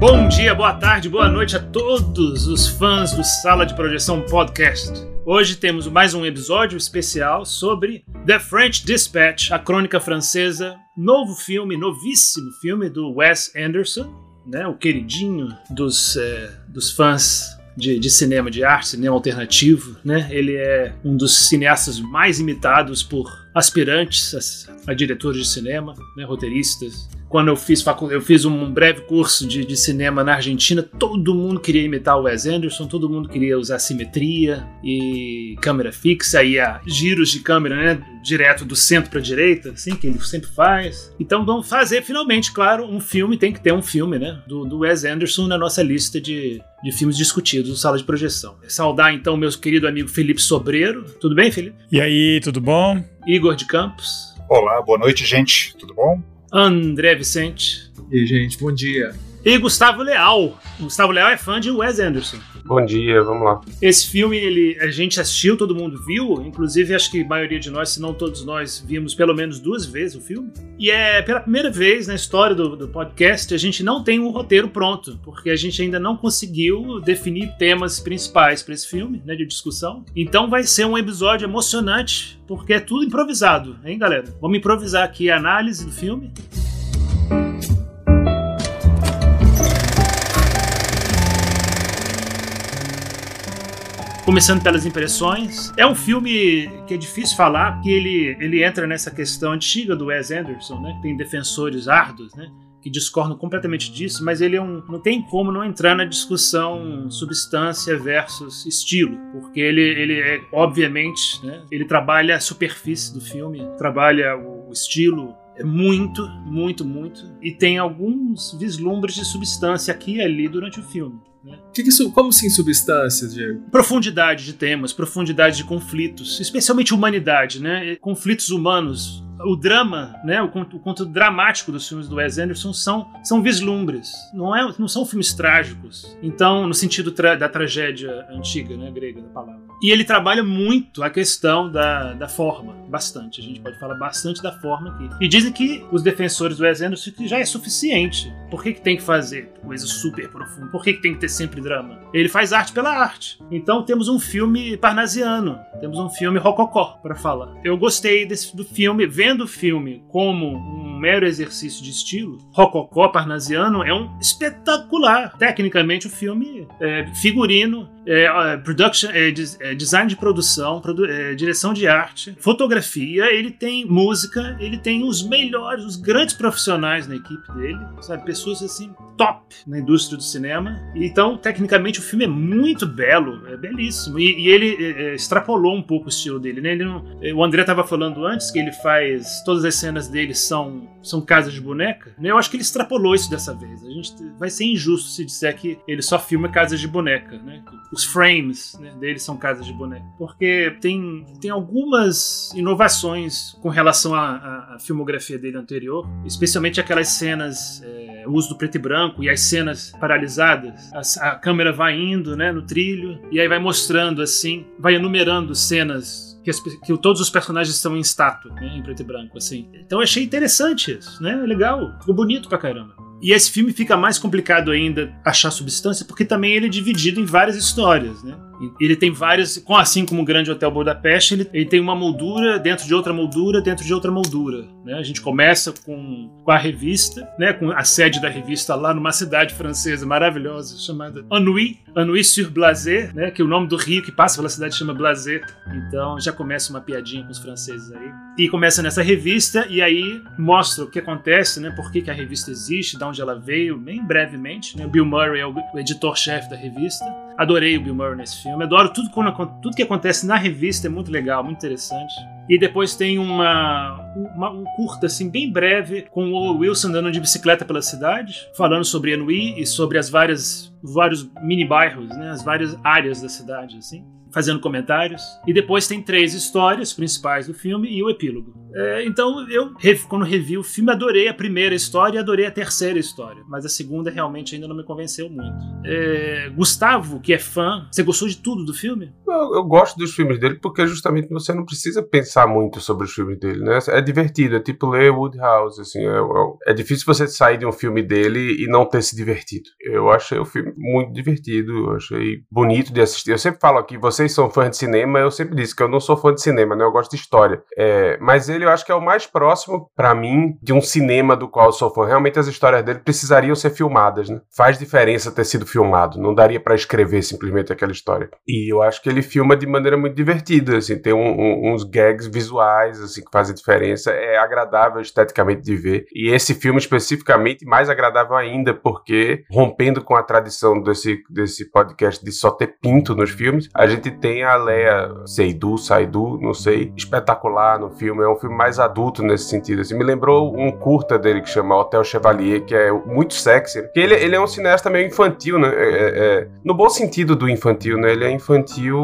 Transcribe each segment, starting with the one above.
Bom dia, boa tarde, boa noite a todos os fãs do Sala de Projeção Podcast. Hoje temos mais um episódio especial sobre The French Dispatch, a crônica francesa, novo filme, novíssimo filme do Wes Anderson, né, o queridinho dos, é, dos fãs de, de, cinema de arte, cinema alternativo, né? Ele é um dos cineastas mais imitados por aspirantes a, a diretores de cinema, né, roteiristas, quando eu fiz, eu fiz um breve curso de, de, cinema na Argentina, todo mundo queria imitar o Wes Anderson, todo mundo queria usar simetria e câmera fixa e a giros de câmera, né, direto do centro para direita, assim que ele sempre faz. Então vamos fazer finalmente, claro, um filme, tem que ter um filme, né, do, do Wes Anderson na nossa lista de, de filmes discutidos no sala de projeção. Saudar então meu querido amigo Felipe Sobreiro. Tudo bem, Felipe? E aí, tudo bom? Igor de Campos. Olá, boa noite, gente. Tudo bom? André Vicente. E aí, gente, bom dia. E Gustavo Leal. Gustavo Leal é fã de Wes Anderson. Bom dia, vamos lá. Esse filme, ele, a gente assistiu, todo mundo viu. Inclusive, acho que a maioria de nós, se não todos nós, vimos pelo menos duas vezes o filme. E é pela primeira vez na história do, do podcast, a gente não tem um roteiro pronto, porque a gente ainda não conseguiu definir temas principais para esse filme, né, de discussão. Então vai ser um episódio emocionante, porque é tudo improvisado, hein, galera? Vamos improvisar aqui a análise do filme. Começando pelas impressões, é um filme que é difícil falar, porque ele, ele entra nessa questão antiga do Wes Anderson, né? Que tem defensores árduos, né? que discordam completamente disso, mas ele é um, não tem como não entrar na discussão substância versus estilo, porque ele, ele é, obviamente, né, ele trabalha a superfície do filme, trabalha o estilo, é muito, muito, muito, e tem alguns vislumbres de substância aqui e ali durante o filme. Que que como assim substâncias, Diego? Profundidade de temas, profundidade de conflitos, especialmente humanidade, né? Conflitos humanos, o drama, né, o, o conteúdo dramático dos filmes do Wes Anderson são, são vislumbres, não, é, não são filmes trágicos. Então, no sentido tra da tragédia antiga, né, grega da palavra. E ele trabalha muito a questão da, da forma, bastante. A gente pode falar bastante da forma aqui. E dizem que os defensores do Wes Anderson já é suficiente. Por que, que tem que fazer coisa super profunda? Por que, que tem que ter sempre drama? Ele faz arte pela arte. Então temos um filme parnasiano, temos um filme rococó para falar. Eu gostei desse, do filme, vendo o filme como um mero exercício de estilo, Rococó Parnasiano é um espetacular. Tecnicamente, o filme é figurino, é, é, production, é, é, design de produção, produ é, direção de arte, fotografia, ele tem música, ele tem os melhores, os grandes profissionais na equipe dele, sabe? Pessoas assim, top na indústria do cinema. Então, tecnicamente, o filme é muito belo, é belíssimo. E, e ele é, extrapolou um pouco o estilo dele, né? Não, o André estava falando antes que ele faz. Todas as cenas dele são, são casas de boneca. Né? Eu acho que ele extrapolou isso dessa vez. A gente vai ser injusto se disser que ele só filma casas de boneca, né? os frames né, deles são casas de boneco. Porque tem, tem algumas inovações com relação à, à filmografia dele anterior, especialmente aquelas cenas, é, o uso do preto e branco e as cenas paralisadas. A, a câmera vai indo né, no trilho e aí vai mostrando assim, vai enumerando cenas que, as, que, todos os personagens estão em estátua, né, em preto e branco, assim. Então achei interessante isso, né? Legal, ficou bonito pra caramba. E esse filme fica mais complicado ainda achar substância, porque também ele é dividido em várias histórias, né? Ele tem várias, assim como o Grande Hotel Budapeste, ele, ele tem uma moldura dentro de outra moldura, dentro de outra moldura. Né? A gente começa com, com a revista, né? com a sede da revista lá numa cidade francesa maravilhosa chamada Ennui, Ennui sur Blasé, né? que o nome do rio que passa pela cidade chama Blasé. Então já começa uma piadinha com os franceses aí. E começa nessa revista e aí mostra o que acontece, né? por que, que a revista existe, de onde ela veio, bem brevemente. Né? O Bill Murray é o editor-chefe da revista. Adorei o Bill Murray nesse filme. Adoro tudo, quando, tudo que acontece na revista, é muito legal, muito interessante. E depois tem uma, uma, um curta, assim, bem breve, com o Wilson andando de bicicleta pela cidade, falando sobre Anui e sobre as várias vários mini bairros, né, as várias áreas da cidade, assim. Fazendo comentários. E depois tem três histórias principais do filme e o epílogo. É, então eu, quando revi o filme, adorei a primeira história e adorei a terceira história. Mas a segunda realmente ainda não me convenceu muito. É, Gustavo, que é fã, você gostou de tudo do filme? Eu, eu, gosto dos filmes dele porque justamente você não precisa pensar muito sobre os filmes dele, né? É divertido, é tipo ler Woodhouse, assim. É, é, é difícil você sair de um filme dele e não ter se divertido. Eu achei o filme muito divertido, eu achei bonito de assistir. Eu sempre falo aqui, vocês são fãs de cinema, eu sempre disse que eu não sou fã de cinema, né? Eu gosto de história. É, mas ele eu acho que é o mais próximo, para mim, de um cinema do qual eu sou fã. Realmente as histórias dele precisariam ser filmadas, né? Faz diferença ter sido filmado. Não daria para escrever simplesmente aquela história. E eu acho que ele filma de maneira muito divertida, assim, tem um, um, uns gags visuais, assim, que fazem diferença. É agradável esteticamente de ver. E esse filme especificamente mais agradável ainda, porque rompendo com a tradição desse, desse podcast de só ter pinto nos filmes, a gente tem a Leia Seidu, Saidu, não sei, espetacular no filme. É um filme mais adulto nesse sentido. Assim, me lembrou um curta dele que chama Hotel Chevalier, que é muito sexy. Que ele, ele é um cineasta meio infantil, né? É, é, é, no bom sentido do infantil, né? Ele é infantil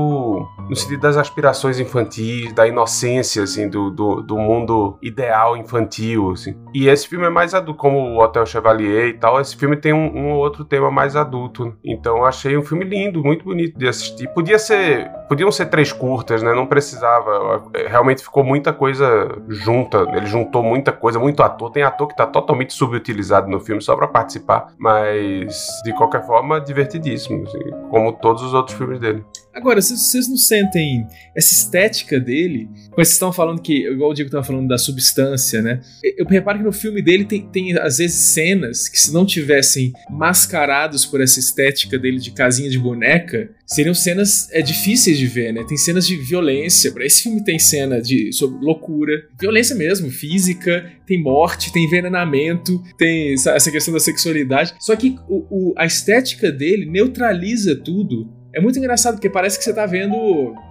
no sentido das aspirações infantis, da inocência, assim, do, do, do mundo ideal infantil, assim. E esse filme é mais adulto, como o Hotel Chevalier e tal. Esse filme tem um, um outro tema mais adulto. Então eu achei um filme lindo, muito bonito de assistir. Podia ser, podiam ser três curtas, né? Não precisava. Realmente ficou muita coisa junta. Ele juntou muita coisa, muito ator. Tem ator que tá totalmente subutilizado no filme só para participar, mas de qualquer forma divertidíssimo, assim, como todos os outros filmes dele. Agora, vocês não sentem essa estética dele? Vocês estão falando que, igual o Diego estava falando da substância, né? Eu reparo que no filme dele tem, tem, às vezes, cenas que, se não tivessem mascarados por essa estética dele de casinha de boneca, seriam cenas é, difíceis de ver, né? Tem cenas de violência. Esse filme tem cena de sobre loucura, violência mesmo, física, tem morte, tem envenenamento, tem essa questão da sexualidade. Só que o, o, a estética dele neutraliza tudo é muito engraçado porque parece que você tá vendo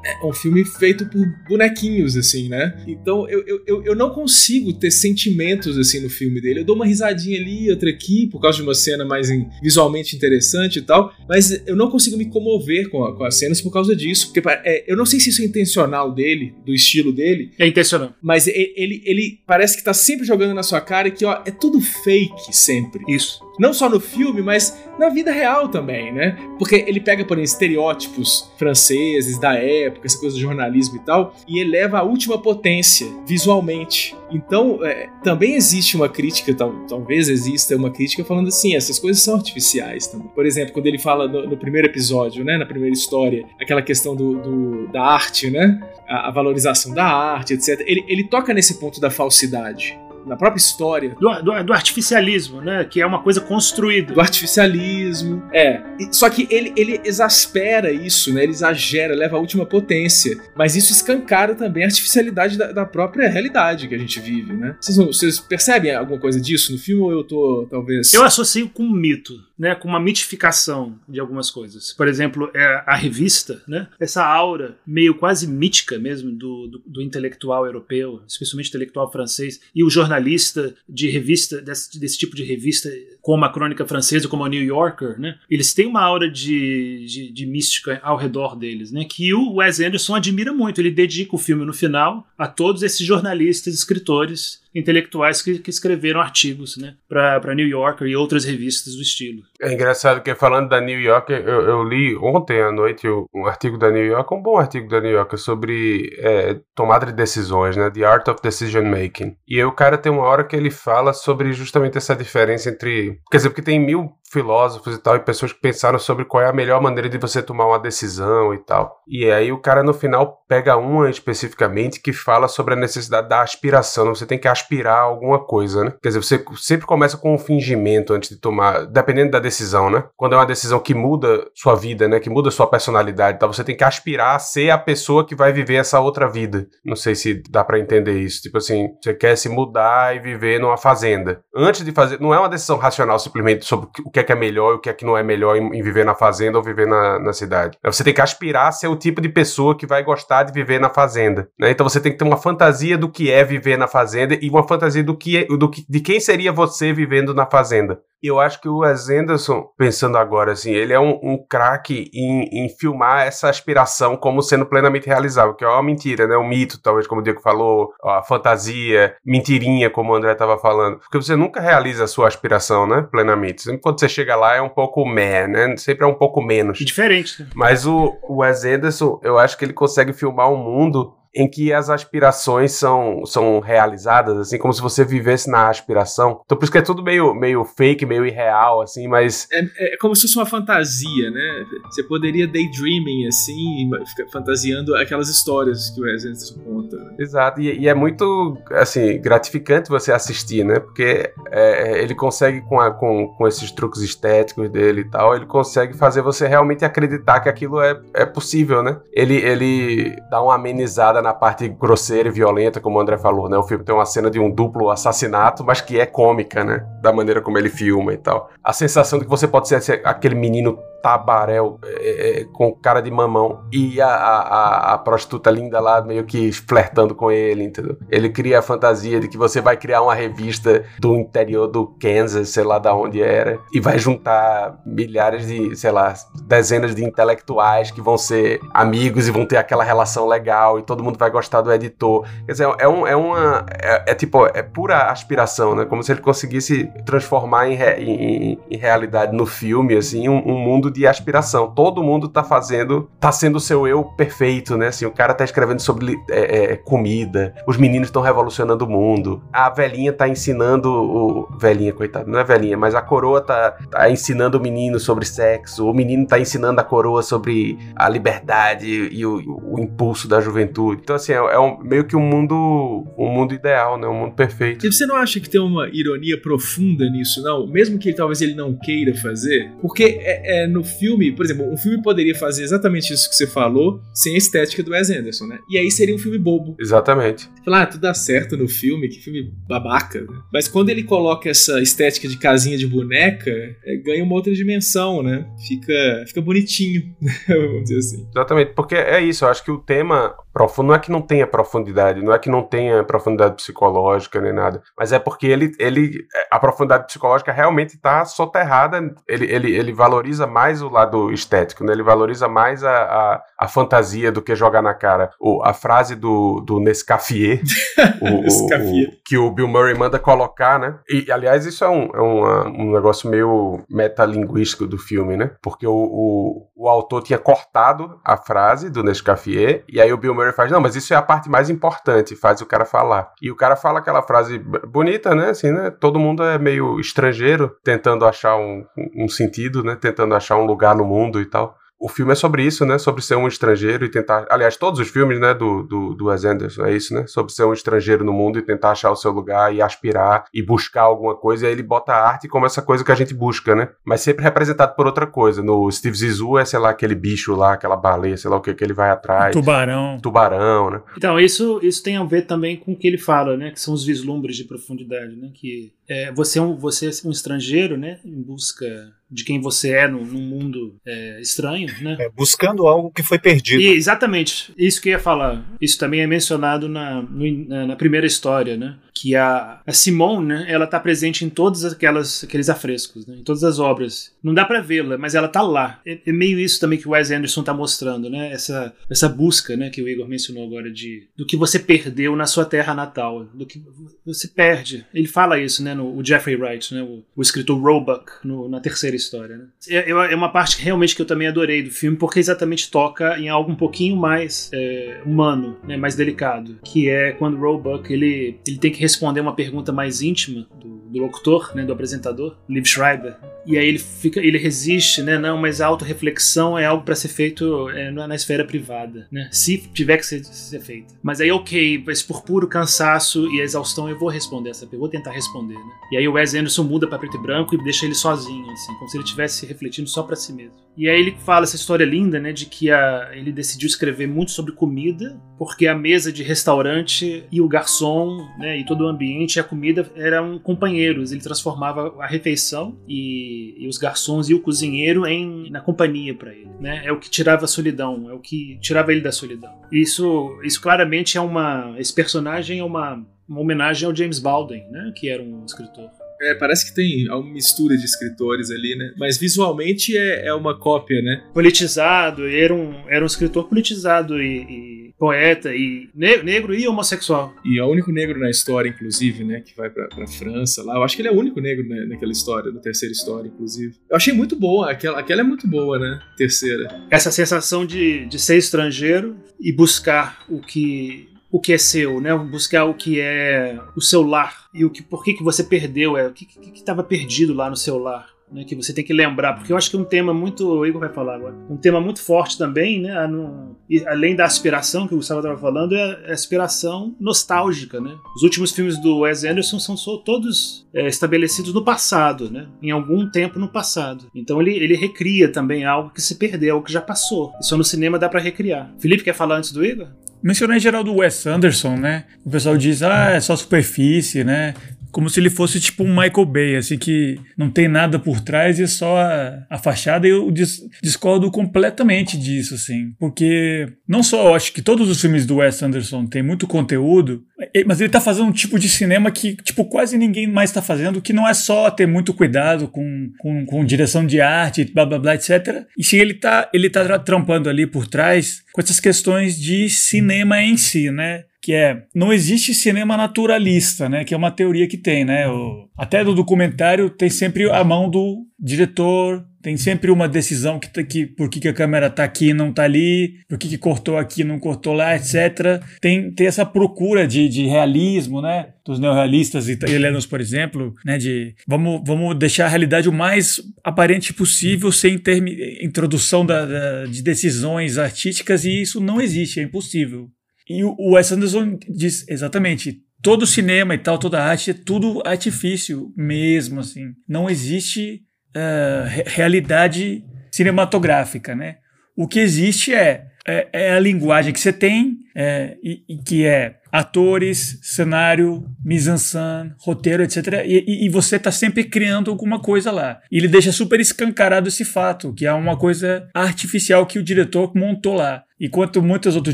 é, um filme feito por bonequinhos, assim, né? Então eu, eu, eu não consigo ter sentimentos assim no filme dele. Eu dou uma risadinha ali, outra aqui, por causa de uma cena mais visualmente interessante e tal, mas eu não consigo me comover com, a, com as cenas por causa disso. Porque é, eu não sei se isso é intencional dele, do estilo dele. É intencional. Mas ele, ele, ele parece que tá sempre jogando na sua cara que, ó, é tudo fake sempre. Isso. Não só no filme, mas na vida real também, né? Porque ele pega, por exemplo, estereótipos franceses da época, essa coisa do jornalismo e tal, e eleva a última potência visualmente. Então, é, também existe uma crítica, tal, talvez exista uma crítica falando assim, essas coisas são artificiais também. Por exemplo, quando ele fala no, no primeiro episódio, né, na primeira história, aquela questão do, do da arte, né, a, a, valorização da arte, etc. Ele, ele toca nesse ponto da falsidade na própria história. Do, do, do, artificialismo, né? Que é uma coisa construída. Do artificialismo. É. Só que ele, ele exaspera isso, né? Ele exagera, leva à última potência. Mas isso escancara também a artificialidade da, da própria realidade que a gente vive, né? Vocês, vocês, percebem alguma coisa disso no filme ou eu tô, talvez. Eu associo com um mito, né? Com uma mitificação de algumas coisas. Por exemplo, é a revista, né? Essa aura meio quase mítica mesmo do, do, do intelectual europeu, especialmente intelectual francês, e o jornal jornalista de revista, desse, desse, tipo de revista, como a Crônica Francesa, como a New Yorker, né? Eles têm uma aura de, de, de mística ao redor deles, né? Que o Wes Anderson admira muito. Ele dedica o filme no final a todos esses jornalistas, escritores intelectuais que, que escreveram artigos né, para New Yorker e outras revistas do estilo. É engraçado que falando da New Yorker, eu, eu li ontem à noite um artigo da New Yorker, um bom artigo da New Yorker sobre é, tomada de decisões, né, The Art of Decision Making. E aí o cara tem uma hora que ele fala sobre justamente essa diferença entre, quer dizer, porque tem mil filósofos e tal, e pessoas que pensaram sobre qual é a melhor maneira de você tomar uma decisão e tal. E aí o cara no final pega uma especificamente que fala sobre a necessidade da aspiração. Você tem que aspirar alguma coisa, né? Quer dizer, você sempre começa com um fingimento antes de tomar, dependendo da decisão, né? Quando é uma decisão que muda sua vida, né? Que muda sua personalidade, então você tem que aspirar a ser a pessoa que vai viver essa outra vida. Não sei se dá para entender isso. Tipo assim, você quer se mudar e viver numa fazenda. Antes de fazer, não é uma decisão racional simplesmente sobre o que é que é melhor e o que é que não é melhor em, em viver na fazenda ou viver na, na cidade. Você tem que aspirar a ser o tipo de pessoa que vai gostar de viver na fazenda. Né? Então você tem que ter uma fantasia do que é viver na fazenda e uma fantasia do que, é, do que de quem seria você vivendo na fazenda. E eu acho que o Wes Anderson, pensando agora assim, ele é um, um craque em, em filmar essa aspiração como sendo plenamente realizável, que é uma mentira, né? Um mito, talvez, como o Diego falou, a fantasia, mentirinha, como o André estava falando. Porque você nunca realiza a sua aspiração, né? Plenamente. Sempre quando você chega lá é um pouco meh, né? Sempre é um pouco menos. Diferente. Né? Mas o, o Wes Anderson, eu acho que ele consegue filmar um mundo em que as aspirações são, são realizadas, assim, como se você vivesse na aspiração. Então por isso que é tudo meio, meio fake, meio irreal, assim, mas... É, é como se fosse uma fantasia, né? Você poderia daydreaming, assim, fantasiando aquelas histórias que o Wes Anderson conta. Né? Exato, e, e, é muito, assim, gratificante você assistir, né? Porque é, ele consegue, com, a, com, com esses truques estéticos dele e tal, ele consegue fazer você realmente acreditar que aquilo é, é possível, né? Ele, ele dá uma amenizada na parte grosseira e violenta, como o André falou, né? O filme tem uma cena de um duplo assassinato, mas que é cômica, né? Da maneira como ele filma e tal. A sensação de que você pode ser aquele menino tabaréu é, é, com cara de mamão e a, a, a, prostituta linda lá meio que flertando com ele, entendeu? Ele cria a fantasia de que você vai criar uma revista do interior do Kansas, sei lá da onde era, e vai juntar milhares de, sei lá, dezenas de intelectuais que vão ser amigos e vão ter aquela relação legal e todo mundo vai gostar do editor. Quer dizer, é, um, é uma. É, é tipo, é pura aspiração, né? Como se ele conseguisse transformar em, re, em, em realidade no filme, assim, um, um mundo de aspiração. Todo mundo tá fazendo, tá sendo o seu eu perfeito, né? Assim, o cara tá escrevendo sobre é, é, comida, os meninos estão revolucionando o mundo, a velhinha tá ensinando o. Velhinha, coitado, não é velhinha, mas a coroa tá, tá ensinando o menino sobre sexo, o menino tá ensinando a coroa sobre a liberdade e o, o impulso da juventude. Então, assim, é, é um, meio que um mundo, um mundo ideal, né? Um mundo perfeito. E você não acha que tem uma ironia profunda nisso, não? Mesmo que talvez ele não queira fazer? Porque é, é no filme, por exemplo, um filme poderia fazer exatamente isso que você falou, sem a estética do Wes Anderson, né? E aí seria um filme bobo. Exatamente. Falar, ah, tudo dá certo no filme, que filme babaca. Né? Mas quando ele coloca essa estética de casinha de boneca, é, ganha uma outra dimensão, né? Fica, fica bonitinho, vamos dizer assim. Exatamente, porque é isso, eu acho que o tema profundo não é que não tenha profundidade, não é que não tenha profundidade psicológica nem nada, mas é porque ele, ele a profundidade psicológica realmente está soterrada, ele, ele, ele valoriza mais o lado estético, né? Ele valoriza mais a, a, a fantasia do que jogar na cara. O, a frase do, do Nescafier, o, o, que o Bill Murray manda colocar, né? E, aliás, isso é um, é uma, um negócio meio metalinguístico do filme, né? Porque o, o, o autor tinha cortado a frase do Nescafier, e aí o Bill Murray faz, não, mas isso é a parte mais importante, faz o cara falar. E o cara fala aquela frase bonita, né? Assim, né? Todo mundo é meio estrangeiro, tentando achar um, um sentido, né? Tentando achar um lugar no mundo e tal o filme é sobre isso, né? Sobre ser um estrangeiro e tentar. Aliás, todos os filmes, né, do, do, do Wes Anderson, é isso, né? Sobre ser um estrangeiro no mundo e tentar achar o seu lugar e aspirar e buscar alguma coisa. E aí ele bota a arte como essa coisa que a gente busca, né? Mas sempre representado por outra coisa. No Steve Zissou é, sei lá, aquele bicho lá, aquela baleia, sei lá o que, que ele vai atrás. Tubarão. Tubarão, né? Então, isso, isso tem a ver também com o que ele fala, né? Que são os vislumbres de profundidade, né? Que é, você, é um, você é um estrangeiro, né? Em busca de quem você é num, num mundo é, estranho, né? É, buscando algo que foi perdido. E, exatamente, isso que eu ia falar. Isso também é mencionado na, no, na, na, primeira história, né? Que a, a Simone, né? Ela tá presente em todos aquelas, aqueles afrescos, né? Em todas as obras. Não dá para vê-la, mas ela tá lá. É, é, meio isso também que o Wes Anderson tá mostrando, né? Essa, essa busca, né? Que o Igor mencionou agora de do que você perdeu na sua terra natal, do que você perde. Ele fala isso, né? No o Jeffrey Wright, né? O, o escritor Roebuck no, na terceira história, né? É, é uma parte realmente que eu também adorei do filme, porque exatamente toca em algo um pouquinho mais é, humano, né? Mais delicado, que é quando Roebuck ele, ele tem que responder uma pergunta mais íntima do, do locutor, né? Do apresentador, Liv Schreiber. E aí ele fica, ele resiste, né? Não, mas a autorreflexão é algo para ser feito é, na esfera privada, né? Se tiver que ser, ser feito. Mas aí, ok, mas por puro cansaço e exaustão eu vou responder essa pergunta, vou tentar responder, né? E aí o Wes Anderson muda para preto e branco e deixa ele sozinho, assim, como se ele estivesse refletindo só para si mesmo. E aí ele fala essa história linda, né, de que a, ele decidiu escrever muito sobre comida, porque a mesa de restaurante e o garçom, né, e todo o ambiente e a comida eram companheiros. Ele transformava a refeição e, e os garçons e o cozinheiro em na companhia para ele, né? É o que tirava a solidão, é o que tirava ele da solidão. Isso, isso claramente é uma esse personagem é uma uma homenagem ao James Baldwin, né, que era um escritor É, parece que tem uma mistura de escritores ali, né? Mas visualmente é, é uma cópia, né? Politizado, era um, era um escritor politizado e, e poeta, e ne negro e homossexual. E é o único negro na história, inclusive, né? Que vai pra, pra França lá. Eu acho que ele é o único negro né, naquela história, na terceira história, inclusive. Eu achei muito boa, aquela, aquela é muito boa, né? Terceira. Essa sensação de, de ser estrangeiro e buscar o que o que é seu, né? Buscar o que é o seu lar e o que por que, que você perdeu, é o que estava perdido lá no seu lar. Né, que você tem que lembrar, porque eu acho que é um tema muito. O Igor vai falar agora. Um tema muito forte também, né? No, além da aspiração que o Gustavo estava falando, é a aspiração nostálgica, né? Os últimos filmes do Wes Anderson são todos é, estabelecidos no passado, né? Em algum tempo no passado. Então ele, ele recria também algo que se perdeu, algo que já passou. E só no cinema dá para recriar. Felipe, quer falar antes do Igor? Mencionei geral do Wes Anderson, né? O pessoal diz, ah, é só superfície, né? Como se ele fosse tipo um Michael Bay, assim, que não tem nada por trás e é só a, a fachada. Eu dis discordo completamente disso, assim. Porque não só eu acho que todos os filmes do Wes Anderson têm muito conteúdo, mas ele tá fazendo um tipo de cinema que, tipo, quase ninguém mais tá fazendo, que não é só ter muito cuidado com, com, com direção de arte, blá blá blá, etc. E sim, ele tá, ele tá trampando ali por trás com essas questões de cinema em si, né? Que é não existe cinema naturalista, né? Que é uma teoria que tem, né? O, até do documentário tem sempre a mão do diretor, tem sempre uma decisão que, que por que, que a câmera tá aqui e não tá ali, por que, que cortou aqui e não cortou lá, etc. Tem, tem essa procura de, de realismo, né? Dos neorrealistas italianos, por exemplo, né? De vamos, vamos deixar a realidade o mais aparente possível sem ter introdução da, da, de decisões artísticas e isso não existe, é impossível. E o Wes Anderson diz exatamente, todo cinema e tal, toda arte é tudo artifício mesmo, assim. Não existe uh, realidade cinematográfica, né? O que existe é, é, é a linguagem que você tem, é, e, e, que é atores, cenário, mise-en-scène, roteiro, etc. E, e você está sempre criando alguma coisa lá. E ele deixa super escancarado esse fato, que é uma coisa artificial que o diretor montou lá. Enquanto muitos outros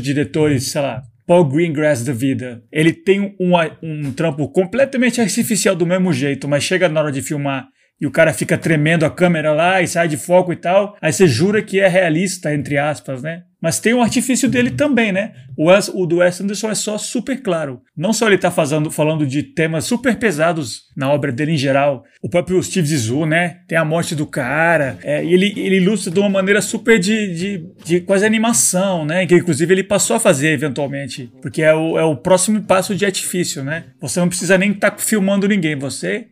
diretores, sei lá, Paul Greengrass da vida, ele tem um, um trampo completamente artificial do mesmo jeito, mas chega na hora de filmar e o cara fica tremendo a câmera lá e sai de foco e tal, aí você jura que é realista, entre aspas, né? Mas tem o artifício dele também, né? O, Wes, o do Wes Anderson é só super claro. Não só ele tá fazendo, falando de temas super pesados na obra dele em geral. O próprio Steve Zissou, né? Tem a morte do cara. É, e ele, ele ilustra de uma maneira super de, de, de, quase animação, né? Que inclusive ele passou a fazer eventualmente. Porque é o, é o próximo passo de artifício, né? Você não precisa nem estar tá filmando ninguém. Você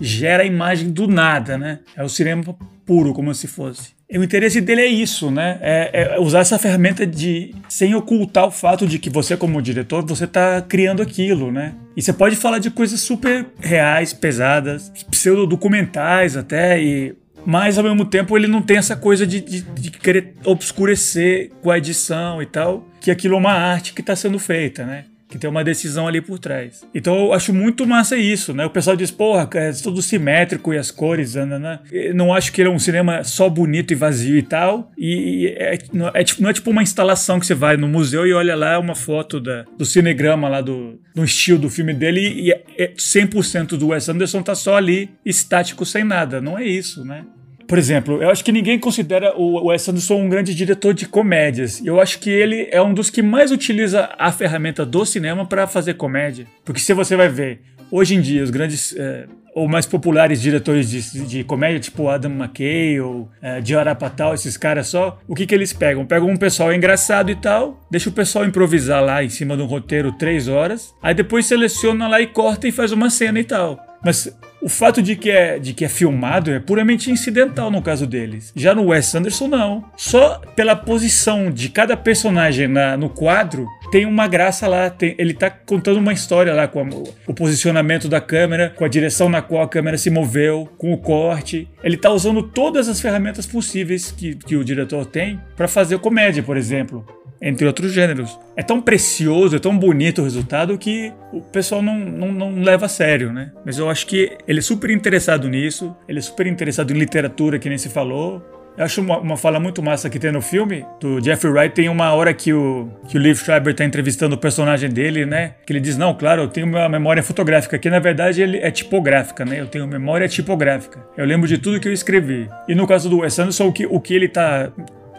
gera a imagem do nada, né? É o cinema puro, como se fosse. O interesse dele é isso, né? É, é, usar essa ferramenta de sem ocultar o fato de que você, como diretor, você está criando aquilo, né? E você pode falar de coisas super reais, pesadas, pseudo-documentais até, e mas ao mesmo tempo ele não tem essa coisa de, de, de, querer obscurecer com a edição e tal, que aquilo é uma arte que está sendo feita, né? Que tem uma decisão ali por trás. Então eu acho muito massa isso, né? O pessoal diz, porra, é tudo simétrico e as cores, né? né? Não acho que ele é um cinema só bonito e vazio e tal. E é, não, é, tipo, não é tipo uma instalação que você vai no museu e olha lá uma foto da, do cinegrama lá do, do estilo do filme dele e é, 100% é do Wes Anderson tá só ali estático sem nada. Não é isso, né? Por exemplo, eu acho que ninguém considera o Wes Anderson um grande diretor de comédias. Eu acho que ele é um dos que mais utiliza a ferramenta do cinema para fazer comédia. Porque se você vai ver, hoje em dia, os grandes é, ou mais populares diretores de, de comédia, tipo Adam McKay ou é, Diara Patal, esses caras só, o que que eles pegam? Pegam um pessoal engraçado e tal, deixa o pessoal improvisar lá em cima de um roteiro três horas, aí depois seleciona lá e corta e faz uma cena e tal. Mas o fato de que, é, de que é filmado é puramente incidental no caso deles. Já no Wes Anderson, não. Só pela posição de cada personagem na, no quadro, tem uma graça lá. Tem, ele tá contando uma história lá com a, o posicionamento da câmera, com a direção na qual a câmera se moveu, com o corte. Ele tá usando todas as ferramentas possíveis que, que o diretor tem para fazer comédia, por exemplo entre outros gêneros. É tão precioso, é tão bonito o resultado que o pessoal não, não, não, leva a sério, né? Mas eu acho que ele é super interessado nisso, ele é super interessado em literatura, que nem se falou. Eu acho uma, uma fala muito massa que tem no filme, do Jeffrey Wright, tem uma hora que o, que o Liv Schreiber tá entrevistando o personagem dele, né? Que ele diz, não, claro, eu tenho uma memória fotográfica, que na verdade ele é tipográfica, né? Eu tenho memória tipográfica. Eu lembro de tudo que eu escrevi. E no caso do Wes Anderson, o que, o que ele tá...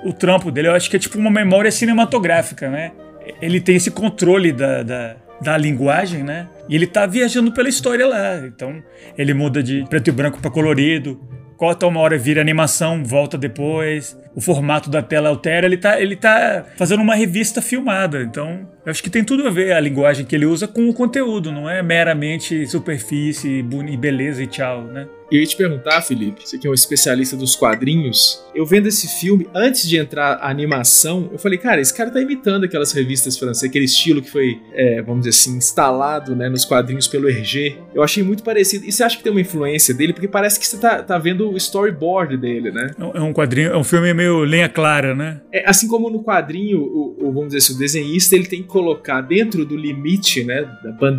O trampo dele, eu acho que é tipo uma memória cinematográfica, né? Ele tem esse controle da, da da linguagem, né? E ele tá viajando pela história lá. Então, ele muda de preto e branco para colorido, corta uma hora, vira animação, volta depois. O formato da tela altera, ele tá, ele tá fazendo uma revista filmada. Então, eu acho que tem tudo a ver a linguagem que ele usa com o conteúdo, não é meramente superfície e beleza e tchau, né? Eu ia te perguntar, Felipe, você que é um especialista dos quadrinhos, eu vendo esse filme, antes de entrar a animação, eu falei, cara, esse cara tá imitando aquelas revistas francesas, aquele estilo que foi, é, vamos dizer assim, instalado né, nos quadrinhos pelo Hergé. Eu achei muito parecido. E você acha que tem uma influência dele? Porque parece que você tá, tá vendo o storyboard dele, né? É um quadrinho, é um filme meio lenha clara, né? É, assim como no quadrinho, o, o, vamos dizer assim, o desenhista ele tem que colocar dentro do limite, né, da banda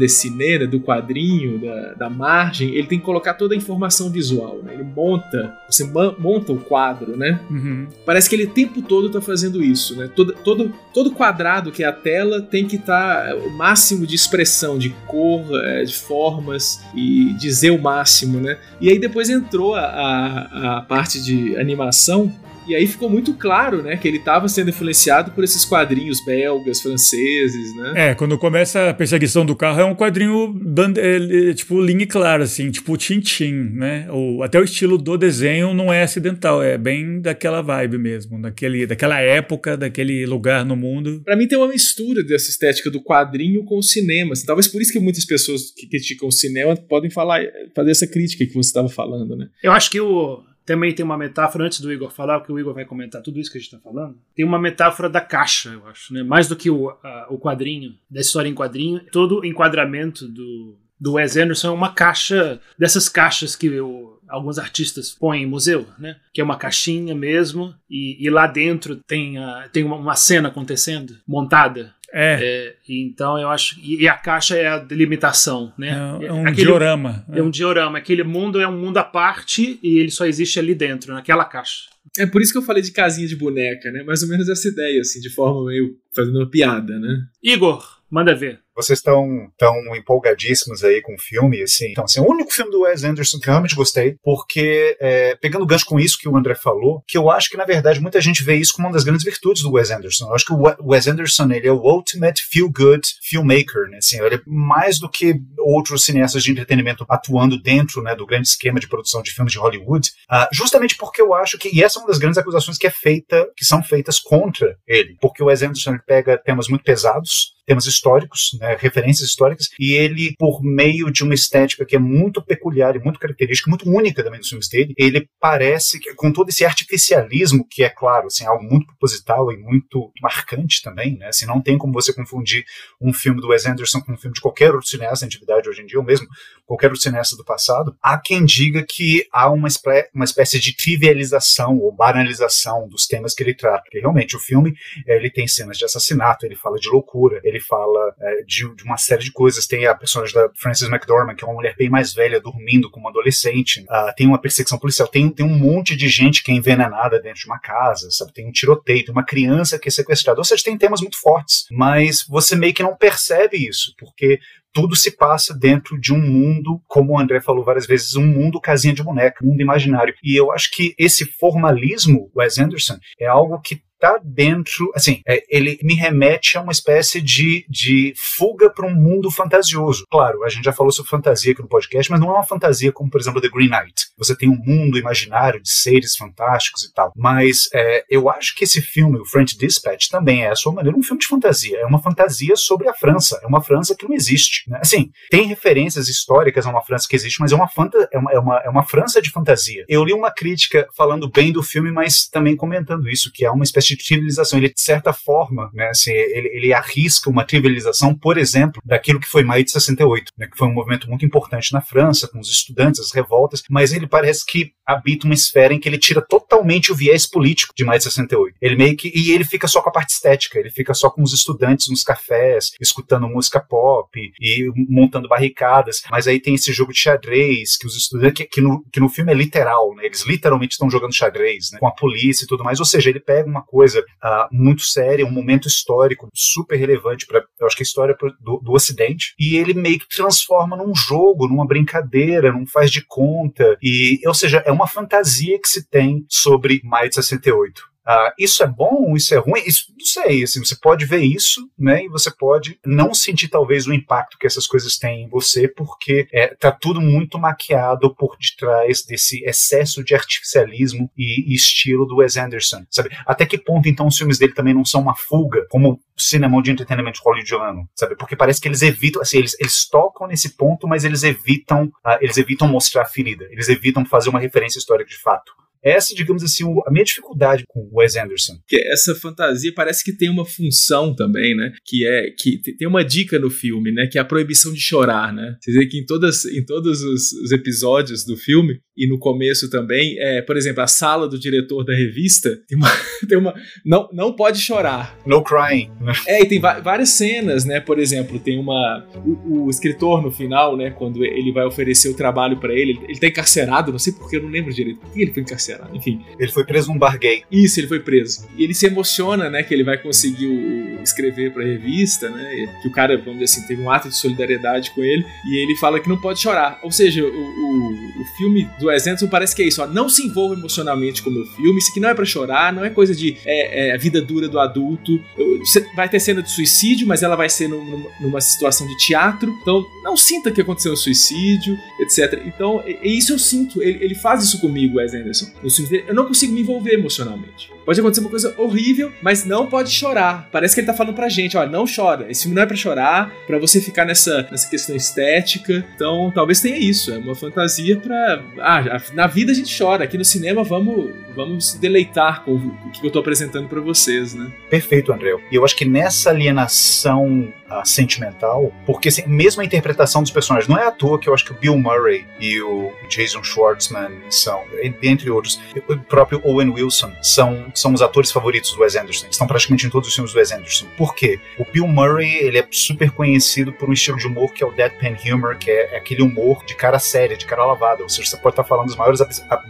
do quadrinho, da, da margem, ele tem que colocar toda a informação visual, né? Ele monta, você monta o quadro, né? Uhum. Parece que ele o tempo todo tá fazendo isso, né? Todo, todo, todo quadrado que é a tela tem que estar tá o máximo de expressão, de cor, é, de formas e dizer o máximo, né? E aí depois entrou a, a, a parte de animação e aí ficou muito claro, né, que ele estava sendo influenciado por esses quadrinhos belgas, franceses, né? É, quando começa a perseguição do carro é um quadrinho é, tipo linha clara, assim, tipo Tintin, né? Ou até o estilo do desenho não é acidental, é bem daquela vibe mesmo, daquele, daquela época, daquele lugar no mundo. Para mim tem uma mistura dessa estética do quadrinho com o cinema. Assim, talvez por isso que muitas pessoas que criticam o cinema podem falar, fazer essa crítica que você estava falando, né? Eu acho que o também tem uma metáfora, antes do Igor falar, porque o Igor vai comentar tudo isso que a gente está falando, tem uma metáfora da caixa, eu acho, né? Mais do que o, a, o quadrinho, da história em quadrinho, todo o enquadramento do, do Wes Anderson é uma caixa, dessas caixas que o, alguns artistas põem em museu, né? Que é uma caixinha mesmo, e, e lá dentro tem, a, tem uma, uma cena acontecendo, montada. É. é. Então eu acho. E a caixa é a delimitação, né? É, é um Aquele, diorama. É. é um diorama. Aquele mundo é um mundo à parte e ele só existe ali dentro, naquela caixa. É por isso que eu falei de casinha de boneca, né? Mais ou menos essa ideia, assim, de forma meio fazendo uma piada, né? Igor, manda ver. Vocês estão tão empolgadíssimos aí com o filme, assim. Então, assim, o único filme do Wes Anderson que eu realmente gostei, porque, é, pegando gancho com isso que o André falou, que eu acho que, na verdade, muita gente vê isso como uma das grandes virtudes do Wes Anderson. Eu acho que o Wes Anderson, ele é o ultimate feel-good filmmaker, né? Assim, ele é mais do que outros cineastas de entretenimento atuando dentro, né, do grande esquema de produção de filmes de Hollywood, uh, justamente porque eu acho que, e essa é uma das grandes acusações que é feita, que são feitas contra ele, porque o Wes Anderson pega temas muito pesados, temas históricos, né, referências históricas, e ele, por meio de uma estética que é muito peculiar e muito característica, muito única também dos filmes dele, ele parece que, com todo esse artificialismo, que é claro, assim, algo muito proposital e muito marcante também, né, assim, não tem como você confundir um filme do Wes Anderson com um filme de qualquer outro cineasta da antiguidade hoje em dia, ou mesmo qualquer cineasta do passado, há quem diga que há uma, espé uma espécie de trivialização ou banalização dos temas que ele trata, porque realmente o filme, eh, ele tem cenas de assassinato, ele fala de loucura, ele ele fala é, de, de, uma série de coisas. Tem a personagem da Frances McDormand, que é uma mulher bem mais velha, dormindo com uma adolescente. Uh, tem uma perseguição policial. Tem, tem um monte de gente que é envenenada dentro de uma casa, sabe? Tem um tiroteio, tem uma criança que é sequestrada. Ou seja, tem temas muito fortes. Mas você meio que não percebe isso, porque tudo se passa dentro de um mundo, como o André falou várias vezes, um mundo casinha de boneca, um mundo imaginário. E eu acho que esse formalismo, Wes Anderson, é algo que tá dentro, assim, é, ele me remete a uma espécie de, de fuga para um mundo fantasioso. Claro, a gente já falou sobre fantasia aqui no podcast, mas não é uma fantasia como, por exemplo, The Green Knight. Você tem um mundo imaginário de seres fantásticos e tal. Mas é, eu acho que esse filme, o French Dispatch, também é, à sua maneira, um filme de fantasia. É uma fantasia sobre a França. É uma França que não existe. Né? Assim, tem referências históricas a uma França que existe, mas é uma, fanta é uma, é uma, é uma França de fantasia. Eu li uma crítica falando bem do filme, mas também comentando isso, que é uma espécie de trivialização. Ele, de certa forma, né, assim, ele, ele arrisca uma trivialização, por exemplo, daquilo que foi maio de 68, né, que foi um movimento muito importante na França, com os estudantes, as revoltas, mas ele parece que habita uma esfera em que ele tira totalmente o viés político de maio de 68. Ele meio que. E ele fica só com a parte estética, ele fica só com os estudantes nos cafés, escutando música pop e montando barricadas. Mas aí tem esse jogo de xadrez, que os estudantes. que, que, no, que no filme é literal, né? Eles literalmente estão jogando xadrez, né? Com a polícia e tudo mais. Ou seja, ele pega uma coisa uh, muito séria, um momento histórico super relevante para, eu acho que a história do, do Ocidente, e ele meio que transforma num jogo, numa brincadeira, num faz de conta. E, ou seja, é uma fantasia que se tem sobre maio de 68. Uh, isso é bom, isso é ruim, isso não sei, assim, você pode ver isso, né, e você pode não sentir talvez o impacto que essas coisas têm em você, porque é, tá tudo muito maquiado por detrás desse excesso de artificialismo e, e, estilo do Wes Anderson, sabe? Até que ponto então os filmes dele também não são uma fuga, como o cinema de entretenimento hollywoodiano, sabe? Porque parece que eles evitam, assim, eles, eles tocam nesse ponto, mas eles evitam, uh, eles evitam mostrar a ferida, eles evitam fazer uma referência histórica de fato. Essa, digamos assim, a minha dificuldade com o Wes Anderson. Que essa fantasia parece que tem uma função também, né? Que é que tem uma dica no filme, né? Que é a proibição de chorar, né? Você vê que em, todas, em todos os, os episódios do filme e no começo também, é, por exemplo, a sala do diretor da revista tem uma, tem uma não, não pode chorar. No crying. É, e tem várias cenas, né? Por exemplo, tem uma o, o, escritor no final, né? Quando ele vai oferecer o trabalho para ele, ele, ele tá encarcerado, não sei porque eu não lembro direito. Por que ele foi encarcerado? Enfim. Ele foi preso num bar gay. Isso, ele foi preso. E ele se emociona, né, que ele vai conseguir o, escrever pra revista, né, que o cara, vamos dizer assim, teve um ato de solidariedade com ele, e ele fala que não pode chorar. Ou seja, o, o, o filme do Wes Anderson parece que é isso, ó, não se envolva emocionalmente com o meu filme, isso aqui não é para chorar, não é coisa de é, é, a vida dura do adulto. Você vai ter cena de suicídio, mas ela vai ser numa, numa situação de teatro, então não sinta que aconteceu um suicídio, etc. Então, e, e isso eu sinto, ele, ele faz isso comigo, Wes Anderson eu não consigo me envolver emocionalmente. Pode acontecer uma coisa horrível, mas não pode chorar. Parece que ele tá falando pra gente, ó, não chora. Esse filme não é pra chorar, para você ficar nessa, nessa questão estética. Então, talvez tenha isso. É uma fantasia pra. Ah, na vida a gente chora. Aqui no cinema vamos, vamos se deleitar com o que eu tô apresentando para vocês, né? Perfeito, André. E eu acho que nessa alienação uh, sentimental, porque assim, mesmo a interpretação dos personagens, não é à toa que eu acho que o Bill Murray e o Jason Schwartzman são, dentre outros, o próprio Owen Wilson são, são os atores favoritos do Wes Anderson. Eles estão praticamente em todos os filmes do Wes Anderson. Por quê? O Bill Murray, ele é super conhecido por um estilo de humor que é o deadpan humor, que é, aquele humor de cara séria, de cara lavada. Ou seja, você pode estar falando das maiores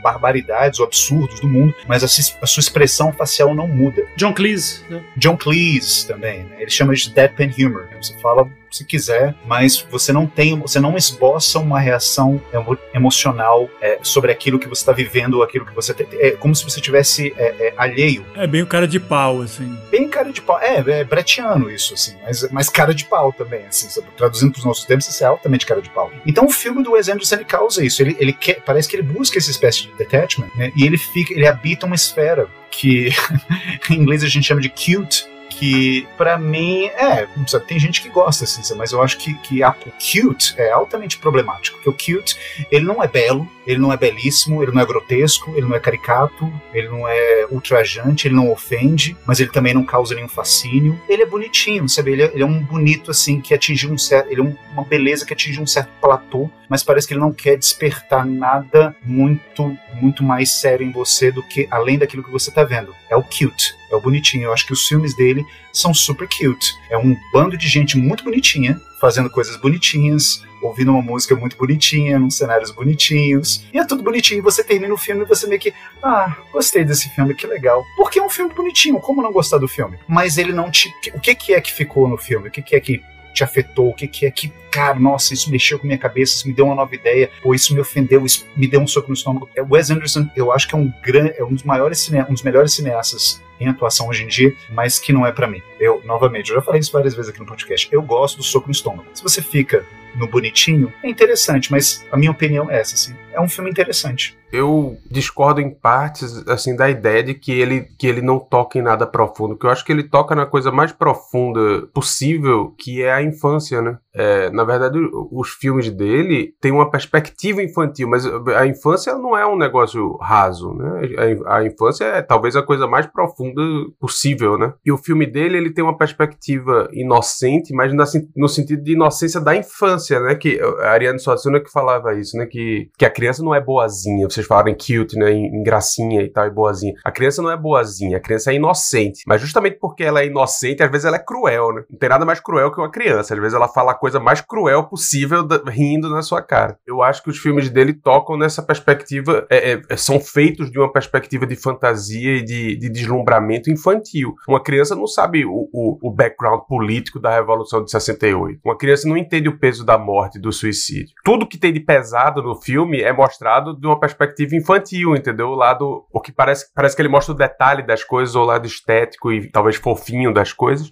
barbaridades ou absurdos do mundo, mas a, a sua expressão facial não muda. John Cleese, né? John Cleese também, né? Ele chama de deadpan humor. Você fala se quiser, mas você não tem, você não esboça uma reação emo emocional é, sobre aquilo que você está vivendo ou aquilo que você tem. É como se você tivesse é, é, alheio. É bem o cara de pau, assim. Bem cara de pau. É, é bretiano isso, assim, mas, mas cara de pau também, assim, sabe? traduzindo para os nossos tempos, isso é altamente cara de pau. Então o filme do Wes Anderson ele causa isso. Ele, ele quer, parece que ele busca essa espécie de detachment, né? E ele fica, ele habita uma esfera que em inglês a gente chama de cute que para mim é, tem gente que gosta assim, mas eu acho que, que a, o cute é altamente problemático, porque o cute ele não é belo, ele não é belíssimo, ele não é grotesco, ele não é caricato, ele não é ultrajante, ele não ofende, mas ele também não causa nenhum fascínio. Ele é bonitinho, sabe? Ele é, ele é um bonito assim que atingiu um certo, ele é um, uma beleza que atinge um certo platô, mas parece que ele não quer despertar nada muito muito mais sério em você do que além daquilo que você tá vendo. É o cute é o bonitinho. Eu acho que os filmes dele são super cute. É um bando de gente muito bonitinha, fazendo coisas bonitinhas, ouvindo uma música muito bonitinha, num cenários bonitinhos. E é tudo bonitinho. Você termina o filme e você meio que, ah, gostei desse filme, que legal. Porque é um filme bonitinho, como não gostar do filme? Mas ele não te. O que, que é que ficou no filme? O que, que é que te afetou? O que, que é que, cara, nossa, isso mexeu com minha cabeça, isso me deu uma nova ideia, ou isso me ofendeu, isso me deu um soco no estômago. É, Wes Anderson, eu acho que é um grande, é um dos maiores cine, um dos melhores cineastas em atuação hoje em dia, mas que não é para mim. Eu, novamente, eu já falei isso várias vezes aqui no podcast. Eu gosto do soco no estômago. Se você fica no bonitinho, é interessante, mas a minha opinião é essa, assim. É um filme interessante. Eu discordo em partes, assim, da ideia de que ele, que ele não toca em nada profundo, que eu acho que ele toca na coisa mais profunda possível, que é a infância, né? É, na verdade, os filmes dele têm uma perspectiva infantil, mas a infância não é um negócio raso, né? A, a infância é talvez a coisa mais profunda possível, né? E o filme dele, ele tem uma perspectiva inocente, mas no sentido de inocência da infância, né? Que a Ariane Suassuna que falava isso, né? Que, que a criança não é boazinha, vocês falaram em cute, né? Em, em gracinha e tal, e boazinha. A criança não é boazinha, a criança é inocente. Mas justamente porque ela é inocente, às vezes ela é cruel, né? Não tem nada mais cruel que uma criança. Às vezes ela fala a coisa mais cruel possível rindo na sua cara. Eu acho que os filmes dele tocam nessa perspectiva, é, é, são feitos de uma perspectiva de fantasia e de, de deslumbramento infantil. Uma criança não sabe o, o, o, background político da Revolução de 68. Uma criança não entende o peso da morte, do suicídio. Tudo que tem de pesado no filme é mostrado de uma perspectiva infantil, entendeu? O lado, o que parece, parece que ele mostra o detalhe das coisas, o lado estético e talvez fofinho das coisas.